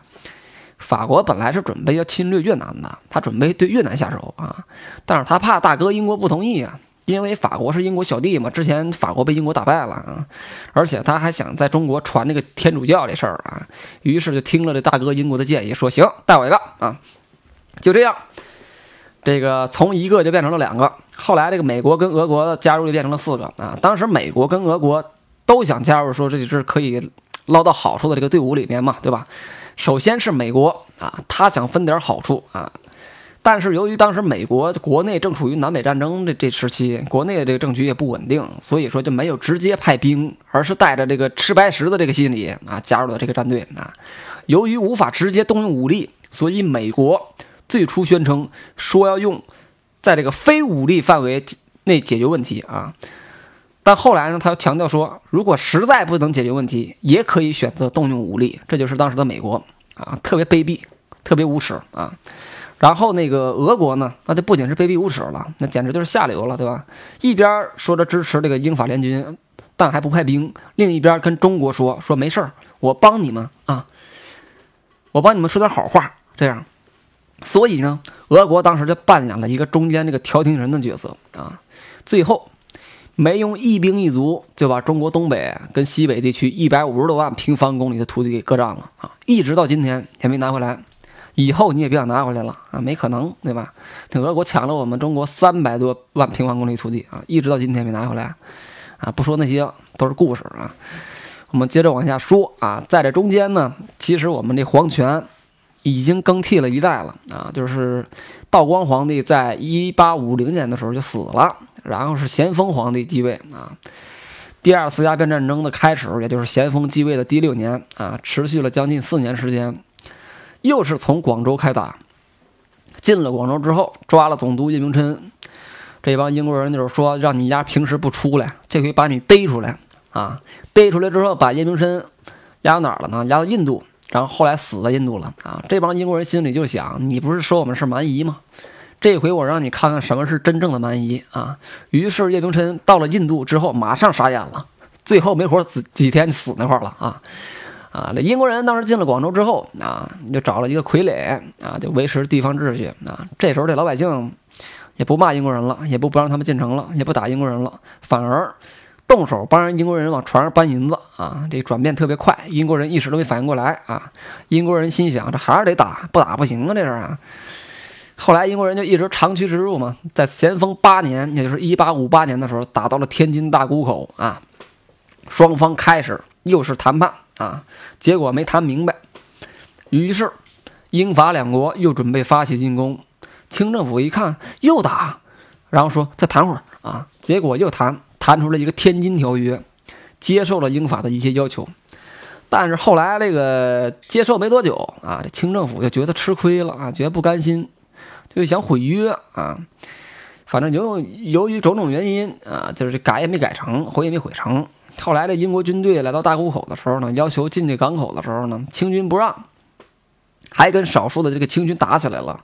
法国本来是准备要侵略越南的，他准备对越南下手啊，但是他怕大哥英国不同意啊，因为法国是英国小弟嘛，之前法国被英国打败了啊，而且他还想在中国传这个天主教这事儿啊，于是就听了这大哥英国的建议，说行，带我一个啊，就这样，这个从一个就变成了两个，后来这个美国跟俄国加入就变成了四个啊，当时美国跟俄国都想加入，说这是可以捞到好处的这个队伍里面嘛，对吧？首先是美国啊，他想分点好处啊，但是由于当时美国国内正处于南北战争的这时期，国内的这个政局也不稳定，所以说就没有直接派兵，而是带着这个吃白食的这个心理啊，加入了这个战队啊。由于无法直接动用武力，所以美国最初宣称说要用在这个非武力范围内解决问题啊，但后来呢，他又强调说，如果实在不能解决问题，也可以选择动用武力，这就是当时的美国。啊，特别卑鄙，特别无耻啊！然后那个俄国呢，那就不仅是卑鄙无耻了，那简直就是下流了，对吧？一边说着支持这个英法联军，但还不派兵；另一边跟中国说说没事儿，我帮你们啊，我帮你们说点好话，这样。所以呢，俄国当时就扮演了一个中间这个调停人的角色啊，最后。没用一兵一卒就把中国东北跟西北地区一百五十多万平方公里的土地给割占了啊！一直到今天也没拿回来，以后你也别想拿回来了啊！没可能，对吧？这俄国抢了我们中国三百多万平方公里土地啊，一直到今天没拿回来啊！不说那些都是故事啊，我们接着往下说啊，在这中间呢，其实我们这皇权已经更替了一代了啊，就是道光皇帝在一八五零年的时候就死了。然后是咸丰皇帝继位啊，第二次鸦片战争的开始，也就是咸丰继位的第六年啊，持续了将近四年时间，又是从广州开打。进了广州之后，抓了总督叶明琛，这帮英国人就是说，让你丫平时不出来，这回把你逮出来啊！逮出来之后，把叶明琛押到哪儿了呢？押到印度，然后后来死在印度了啊！这帮英国人心里就想，你不是说我们是蛮夷吗？这回我让你看看什么是真正的蛮夷啊！于是叶明琛到了印度之后，马上傻眼了，最后没活死几天死那块了啊！啊，这英国人当时进了广州之后啊，就找了一个傀儡啊，就维持地方秩序啊。这时候这老百姓也不骂英国人了，也不不让他们进城了，也不打英国人了，反而动手帮人英国人往船上搬银子啊！这转变特别快，英国人一时都没反应过来啊！英国人心想，这还是得打，不打不行啊，这是啊！后来英国人就一直长驱直入嘛，在咸丰八年，也就是一八五八年的时候，打到了天津大沽口啊。双方开始又是谈判啊，结果没谈明白。于是英法两国又准备发起进攻。清政府一看又打，然后说再谈会儿啊。结果又谈谈出了一个天津条约，接受了英法的一些要求。但是后来这个接受没多久啊，这清政府就觉得吃亏了啊，觉得不甘心，就想毁约啊。反正由由于种种原因啊，就是改也没改成，毁也没毁成。后来这英国军队来到大沽口的时候呢，要求进这港口的时候呢，清军不让，还跟少数的这个清军打起来了。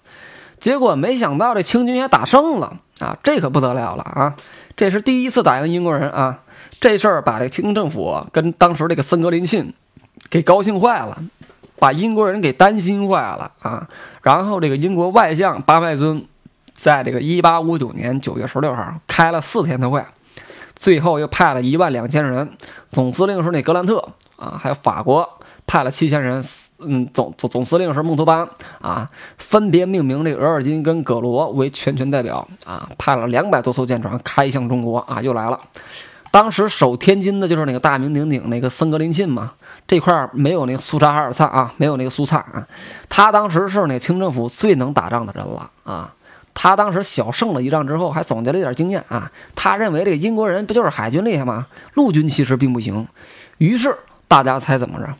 结果没想到这清军也打胜了啊，这可不得了了啊！这是第一次打赢英国人啊，这事儿把这清政府跟当时这个森格林沁给高兴坏了，把英国人给担心坏了啊。然后这个英国外相巴麦尊。在这个一八五九年九月十六号开了四天的会，最后又派了一万两千人，总司令是那格兰特啊，还有法国派了七千人，嗯，总总总司令是孟托邦啊，分别命名这个额尔金跟葛罗为全权代表啊，派了两百多艘舰船开向中国啊，又来了。当时守天津的就是那个大名鼎鼎那个森格林沁嘛，这块没有那个苏察哈尔灿啊，没有那个苏灿啊，他当时是那清政府最能打仗的人了啊。他当时小胜了一仗之后，还总结了一点经验啊。他认为这个英国人不就是海军厉害吗？陆军其实并不行。于是大家猜怎么着？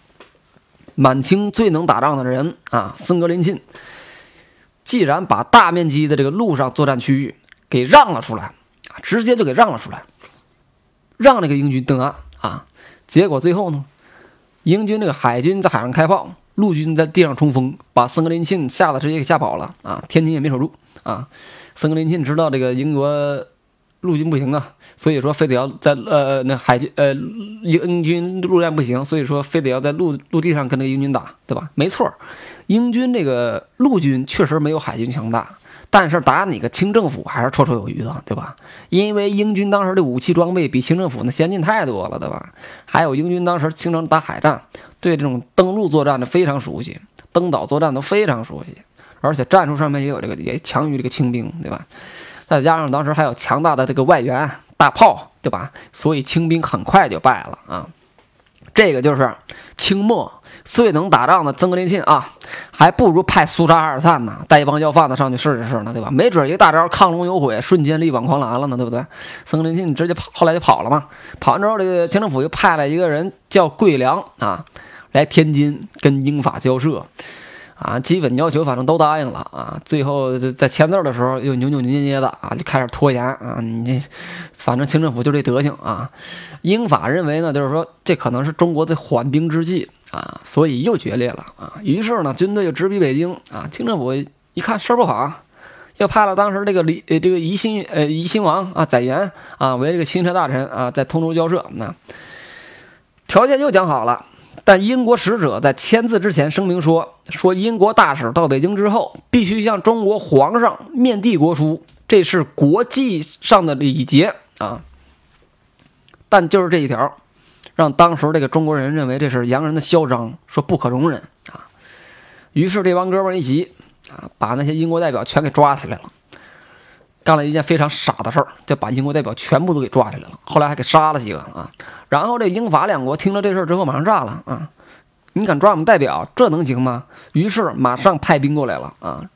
满清最能打仗的人啊，森格林沁，既然把大面积的这个陆上作战区域给让了出来，直接就给让了出来，让这个英军登岸啊。结果最后呢，英军这个海军在海上开炮，陆军在地上冲锋，把森格林沁吓得直接给吓跑了啊。天津也没守住。啊，森格林沁知道这个英国陆军不行啊，所以说非得要在呃那海军呃英军陆战不行，所以说非得要在陆陆地上跟那英军打，对吧？没错，英军这个陆军确实没有海军强大，但是打你个清政府还是绰绰有余的，对吧？因为英军当时的武器装备比清政府那先进太多了，对吧？还有英军当时经常打海战，对这种登陆作战的非常熟悉，登岛作战都非常熟悉。而且战术上面也有这个，也强于这个清兵，对吧？再加上当时还有强大的这个外援大炮，对吧？所以清兵很快就败了啊。这个就是清末最能打仗的曾格林沁啊，还不如派苏察哈尔灿呢，带一帮要饭的上去试一试呢，对吧？没准一个大招亢龙有悔，瞬间力挽狂澜了呢，对不对？曾格林沁直接跑，后来就跑了嘛。跑完之后，这个清政府又派了一个人叫桂良啊，来天津跟英法交涉。啊，基本要求反正都答应了啊，最后在签字的时候又扭扭捏捏的啊，就开始拖延啊。你这反正清政府就这德行啊。英法认为呢，就是说这可能是中国的缓兵之计啊，所以又决裂了啊。于是呢，军队就直逼北京啊。清政府一看事儿不好，又派了当时这个李呃这个宜兴呃宜兴王啊载元啊为这个钦差大臣啊，在通州交涉，那条件又讲好了。但英国使者在签字之前声明说：“说英国大使到北京之后，必须向中国皇上面递国书，这是国际上的礼节啊。”但就是这一条，让当时这个中国人认为这是洋人的嚣张，说不可容忍啊。于是这帮哥们一急啊，把那些英国代表全给抓起来了。干了一件非常傻的事儿，就把英国代表全部都给抓起来了，后来还给杀了几个啊。然后这英法两国听了这事儿之后，马上炸了啊！你敢抓我们代表，这能行吗？于是马上派兵过来了啊。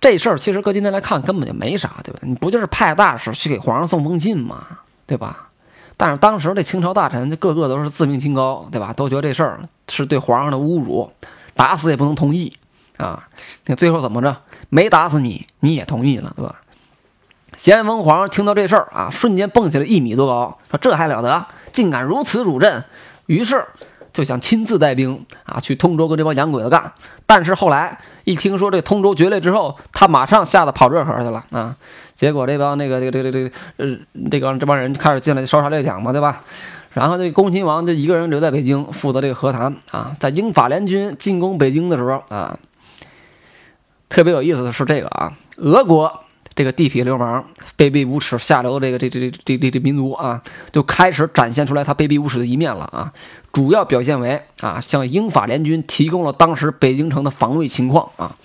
这事儿其实搁今天来看根本就没啥，对吧？你不就是派大使去给皇上送封信吗？对吧？但是当时这清朝大臣就个个都是自命清高，对吧？都觉得这事儿是对皇上的侮辱，打死也不能同意啊。那最后怎么着？没打死你，你也同意了，对吧？咸丰皇上听到这事儿啊，瞬间蹦起来一米多高，说这还了得，竟敢如此辱朕！于是就想亲自带兵啊，去通州跟这帮洋鬼子干。但是后来一听说这通州决裂之后，他马上吓得跑热河去了啊。结果这帮那个这个这个这个呃这个这帮人开始进来烧杀掠抢嘛，对吧？然后这个恭亲王就一个人留在北京负责这个和谈啊。在英法联军进攻北京的时候啊，特别有意思的是这个啊，俄国。这个地痞流氓、卑鄙无耻、下流的这个这这这这这民族啊，就开始展现出来他卑鄙无耻的一面了啊！主要表现为啊，向英法联军提供了当时北京城的防卫情况啊，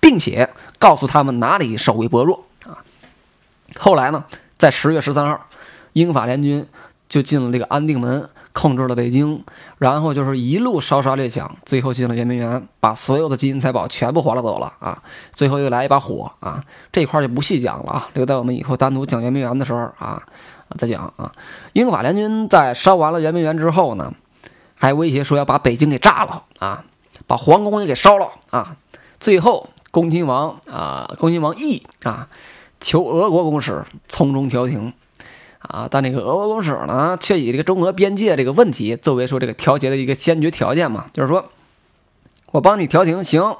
并且告诉他们哪里守卫薄弱啊。后来呢，在十月十三号，英法联军就进了这个安定门。控制了北京，然后就是一路烧杀掠抢，最后进了圆明园，把所有的金银财宝全部划拉走了啊！最后又来一把火啊！这块就不细讲了啊，留在我们以后单独讲圆明园的时候啊再讲啊。英法联军在烧完了圆明园之后呢，还威胁说要把北京给炸了啊，把皇宫也给烧了啊。最后，恭亲王啊，恭亲王奕啊，求俄国公使从中调停啊。但这个俄国公使呢，却以这个中俄边界这个问题作为说这个调解的一个先决条件嘛，就是说我帮你调停行，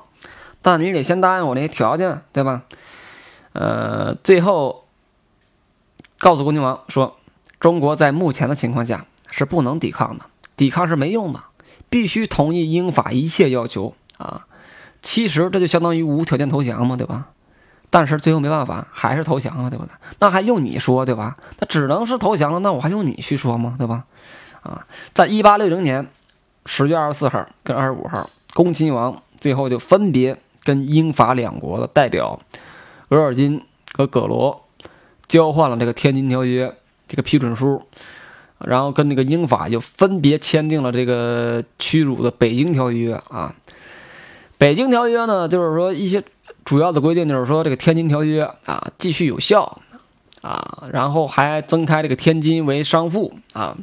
但你得先答应我那些条件，对吧？呃，最后告诉恭亲王说，中国在目前的情况下是不能抵抗的，抵抗是没用的，必须同意英法一切要求啊。其实这就相当于无条件投降嘛，对吧？但是最后没办法，还是投降了，对不对？那还用你说，对吧？那只能是投降了，那我还用你去说吗？对吧？啊，在一八六零年十月二十四号跟二十五号，恭亲王最后就分别跟英法两国的代表额尔金和葛罗交换了这个《天津条约》这个批准书，然后跟那个英法就分别签订了这个屈辱的《北京条约》啊。北京条约呢，就是说一些主要的规定，就是说这个天津条约啊继续有效啊，然后还增开这个天津为商埠啊，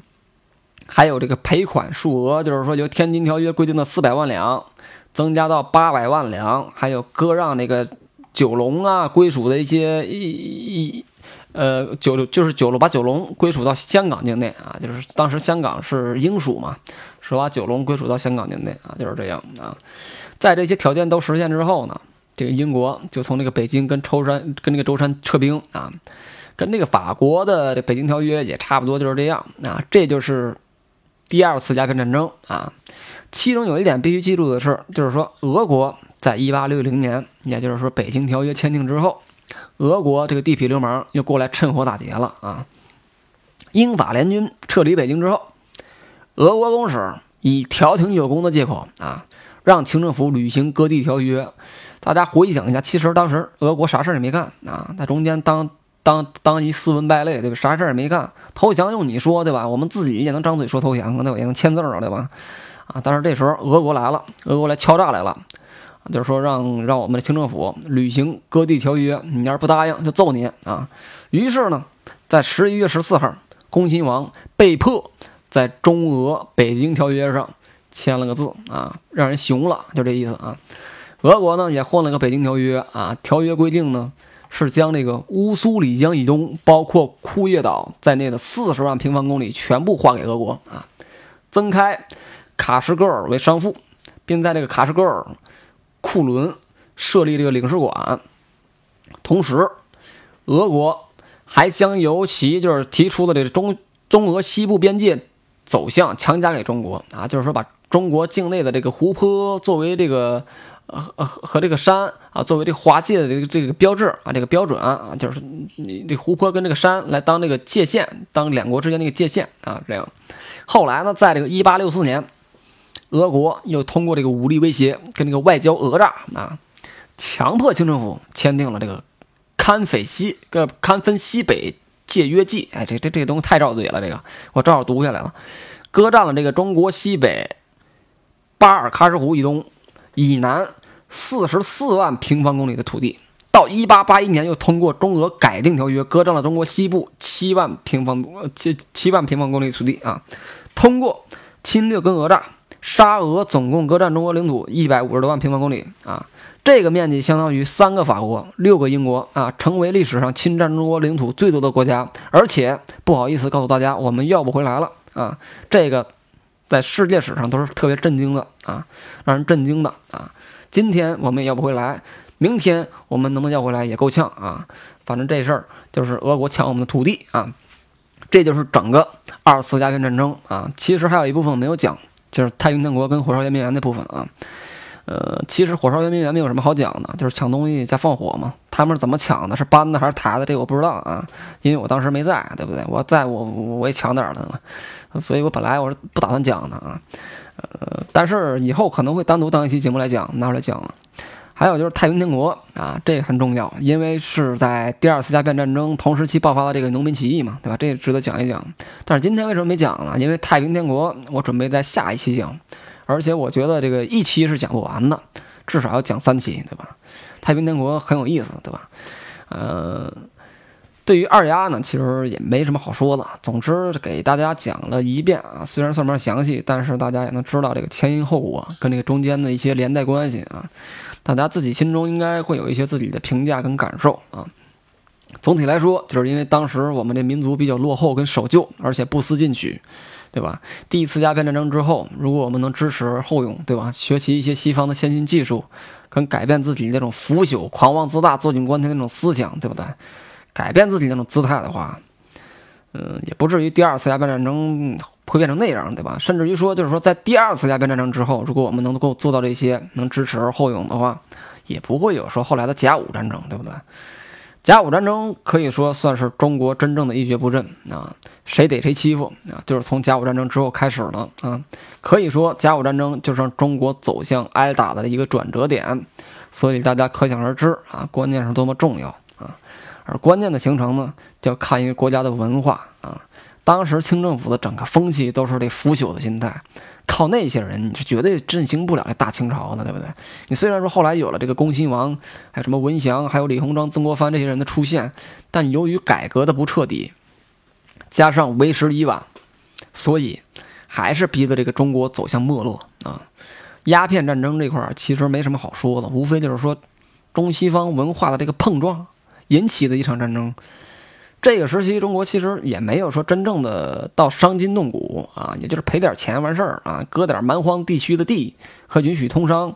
还有这个赔款数额，就是说由天津条约规定的四百万两增加到八百万两，还有割让那个九龙啊归属的一些一一呃九就是九龙把九龙归属到香港境内啊，就是当时香港是英属嘛，是把九龙归属到香港境内啊，就是这样啊。在这些条件都实现之后呢，这个英国就从那个北京跟舟山跟那个舟山撤兵啊，跟那个法国的北京条约也差不多就是这样啊，这就是第二次鸦片战争啊。其中有一点必须记住的是，就是说俄国在一八六零年，也就是说北京条约签订之后，俄国这个地痞流氓又过来趁火打劫了啊。英法联军撤离北京之后，俄国公使以调停有功的借口啊。让清政府履行割地条约，大家回想一下，其实当时俄国啥事儿也没干啊，在中间当当当一斯文败类，对吧？啥事儿也没干，投降用你说对吧？我们自己也能张嘴说投降，对吧？也能签字了，对吧？啊，但是这时候俄国来了，俄国来敲诈来了，就是说让让我们的清政府履行割地条约，你要是不答应就揍你啊！于是呢，在十一月十四号，恭亲王被迫在中俄北京条约上。签了个字啊，让人熊了，就这意思啊。俄国呢也换了个北京条约啊，条约规定呢是将这个乌苏里江以东，包括库页岛在内的四十万平方公里全部划给俄国啊，增开卡什戈尔为商埠，并在这个卡什戈尔库伦设立这个领事馆。同时，俄国还将由其就是提出的这个中中俄西部边界走向强加给中国啊，就是说把。中国境内的这个湖泊作为这个呃和和这个山啊，作为这划界的这个这个标志啊，这个标准啊，就是你这湖泊跟这个山来当这个界限，当两国之间那个界限啊，这样。后来呢，在这个一八六四年，俄国又通过这个武力威胁跟这个外交讹诈啊，强迫清政府签订了这个堪斐西个堪分西北界约记。哎，这这这个东西太绕嘴了，这个我正好读下来了，割占了这个中国西北。巴尔喀什湖以东、以南四十四万平方公里的土地，到一八八一年又通过中俄改定条约，割占了中国西部七万平方七七万平方公里土地啊。通过侵略跟讹诈，沙俄总共割占中国领土一百五十多万平方公里啊。这个面积相当于三个法国、六个英国啊，成为历史上侵占中国领土最多的国家。而且不好意思告诉大家，我们要不回来了啊，这个。在世界史上都是特别震惊的啊，让人震惊的啊！今天我们也要不回来，明天我们能不能要回来也够呛啊！反正这事儿就是俄国抢我们的土地啊，这就是整个二次鸦片战争啊。其实还有一部分没有讲，就是太平天国跟火烧圆明园那部分啊。呃，其实火烧圆明园没有什么好讲的，就是抢东西加放火嘛。他们是怎么抢的？是搬的还是抬的？这个我不知道啊，因为我当时没在，对不对？我在我我也抢点了，所以我本来我是不打算讲的啊。呃，但是以后可能会单独当一期节目来讲，拿出来讲。还有就是太平天国啊，这个很重要，因为是在第二次鸦片战争同时期爆发的这个农民起义嘛，对吧？这个值得讲一讲。但是今天为什么没讲呢？因为太平天国我准备在下一期讲。而且我觉得这个一期是讲不完的，至少要讲三期，对吧？太平天国很有意思，对吧？呃，对于二丫呢，其实也没什么好说的。总之给大家讲了一遍啊，虽然算不上详细，但是大家也能知道这个前因后果跟这个中间的一些连带关系啊。大家自己心中应该会有一些自己的评价跟感受啊。总体来说，就是因为当时我们这民族比较落后跟守旧，而且不思进取，对吧？第一次鸦片战争之后，如果我们能支持后勇，对吧？学习一些西方的先进技术，跟改变自己那种腐朽、狂妄自大、坐井观天那种思想，对不对？改变自己那种姿态的话，嗯，也不至于第二次鸦片战争会变成那样，对吧？甚至于说，就是说，在第二次鸦片战争之后，如果我们能够做到这些，能支持后勇的话，也不会有说后来的甲午战争，对不对？甲午战争可以说算是中国真正的一蹶不振啊，谁逮谁欺负啊，就是从甲午战争之后开始了啊。可以说，甲午战争就是中国走向挨打的一个转折点，所以大家可想而知啊，观念是多么重要啊。而关键的形成呢，就要看一个国家的文化啊。当时清政府的整个风气都是这腐朽的心态。靠那些人，你是绝对振兴不了这大清朝的，对不对？你虽然说后来有了这个恭亲王，还有什么文祥，还有李鸿章、曾国藩这些人的出现，但由于改革的不彻底，加上为时已晚，所以还是逼得这个中国走向没落啊。鸦片战争这块儿其实没什么好说的，无非就是说中西方文化的这个碰撞引起的一场战争。这个时期，中国其实也没有说真正的到伤筋动骨啊，也就是赔点钱完事儿啊，割点蛮荒地区的地和允许通商。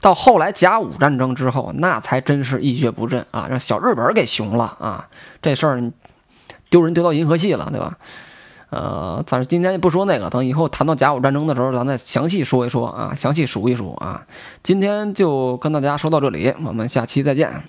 到后来甲午战争之后，那才真是一蹶不振啊，让小日本给熊了啊！这事儿丢人丢到银河系了，对吧？呃，但是今天不说那个，等以后谈到甲午战争的时候，咱再详细说一说啊，详细数一数啊。今天就跟大家说到这里，我们下期再见。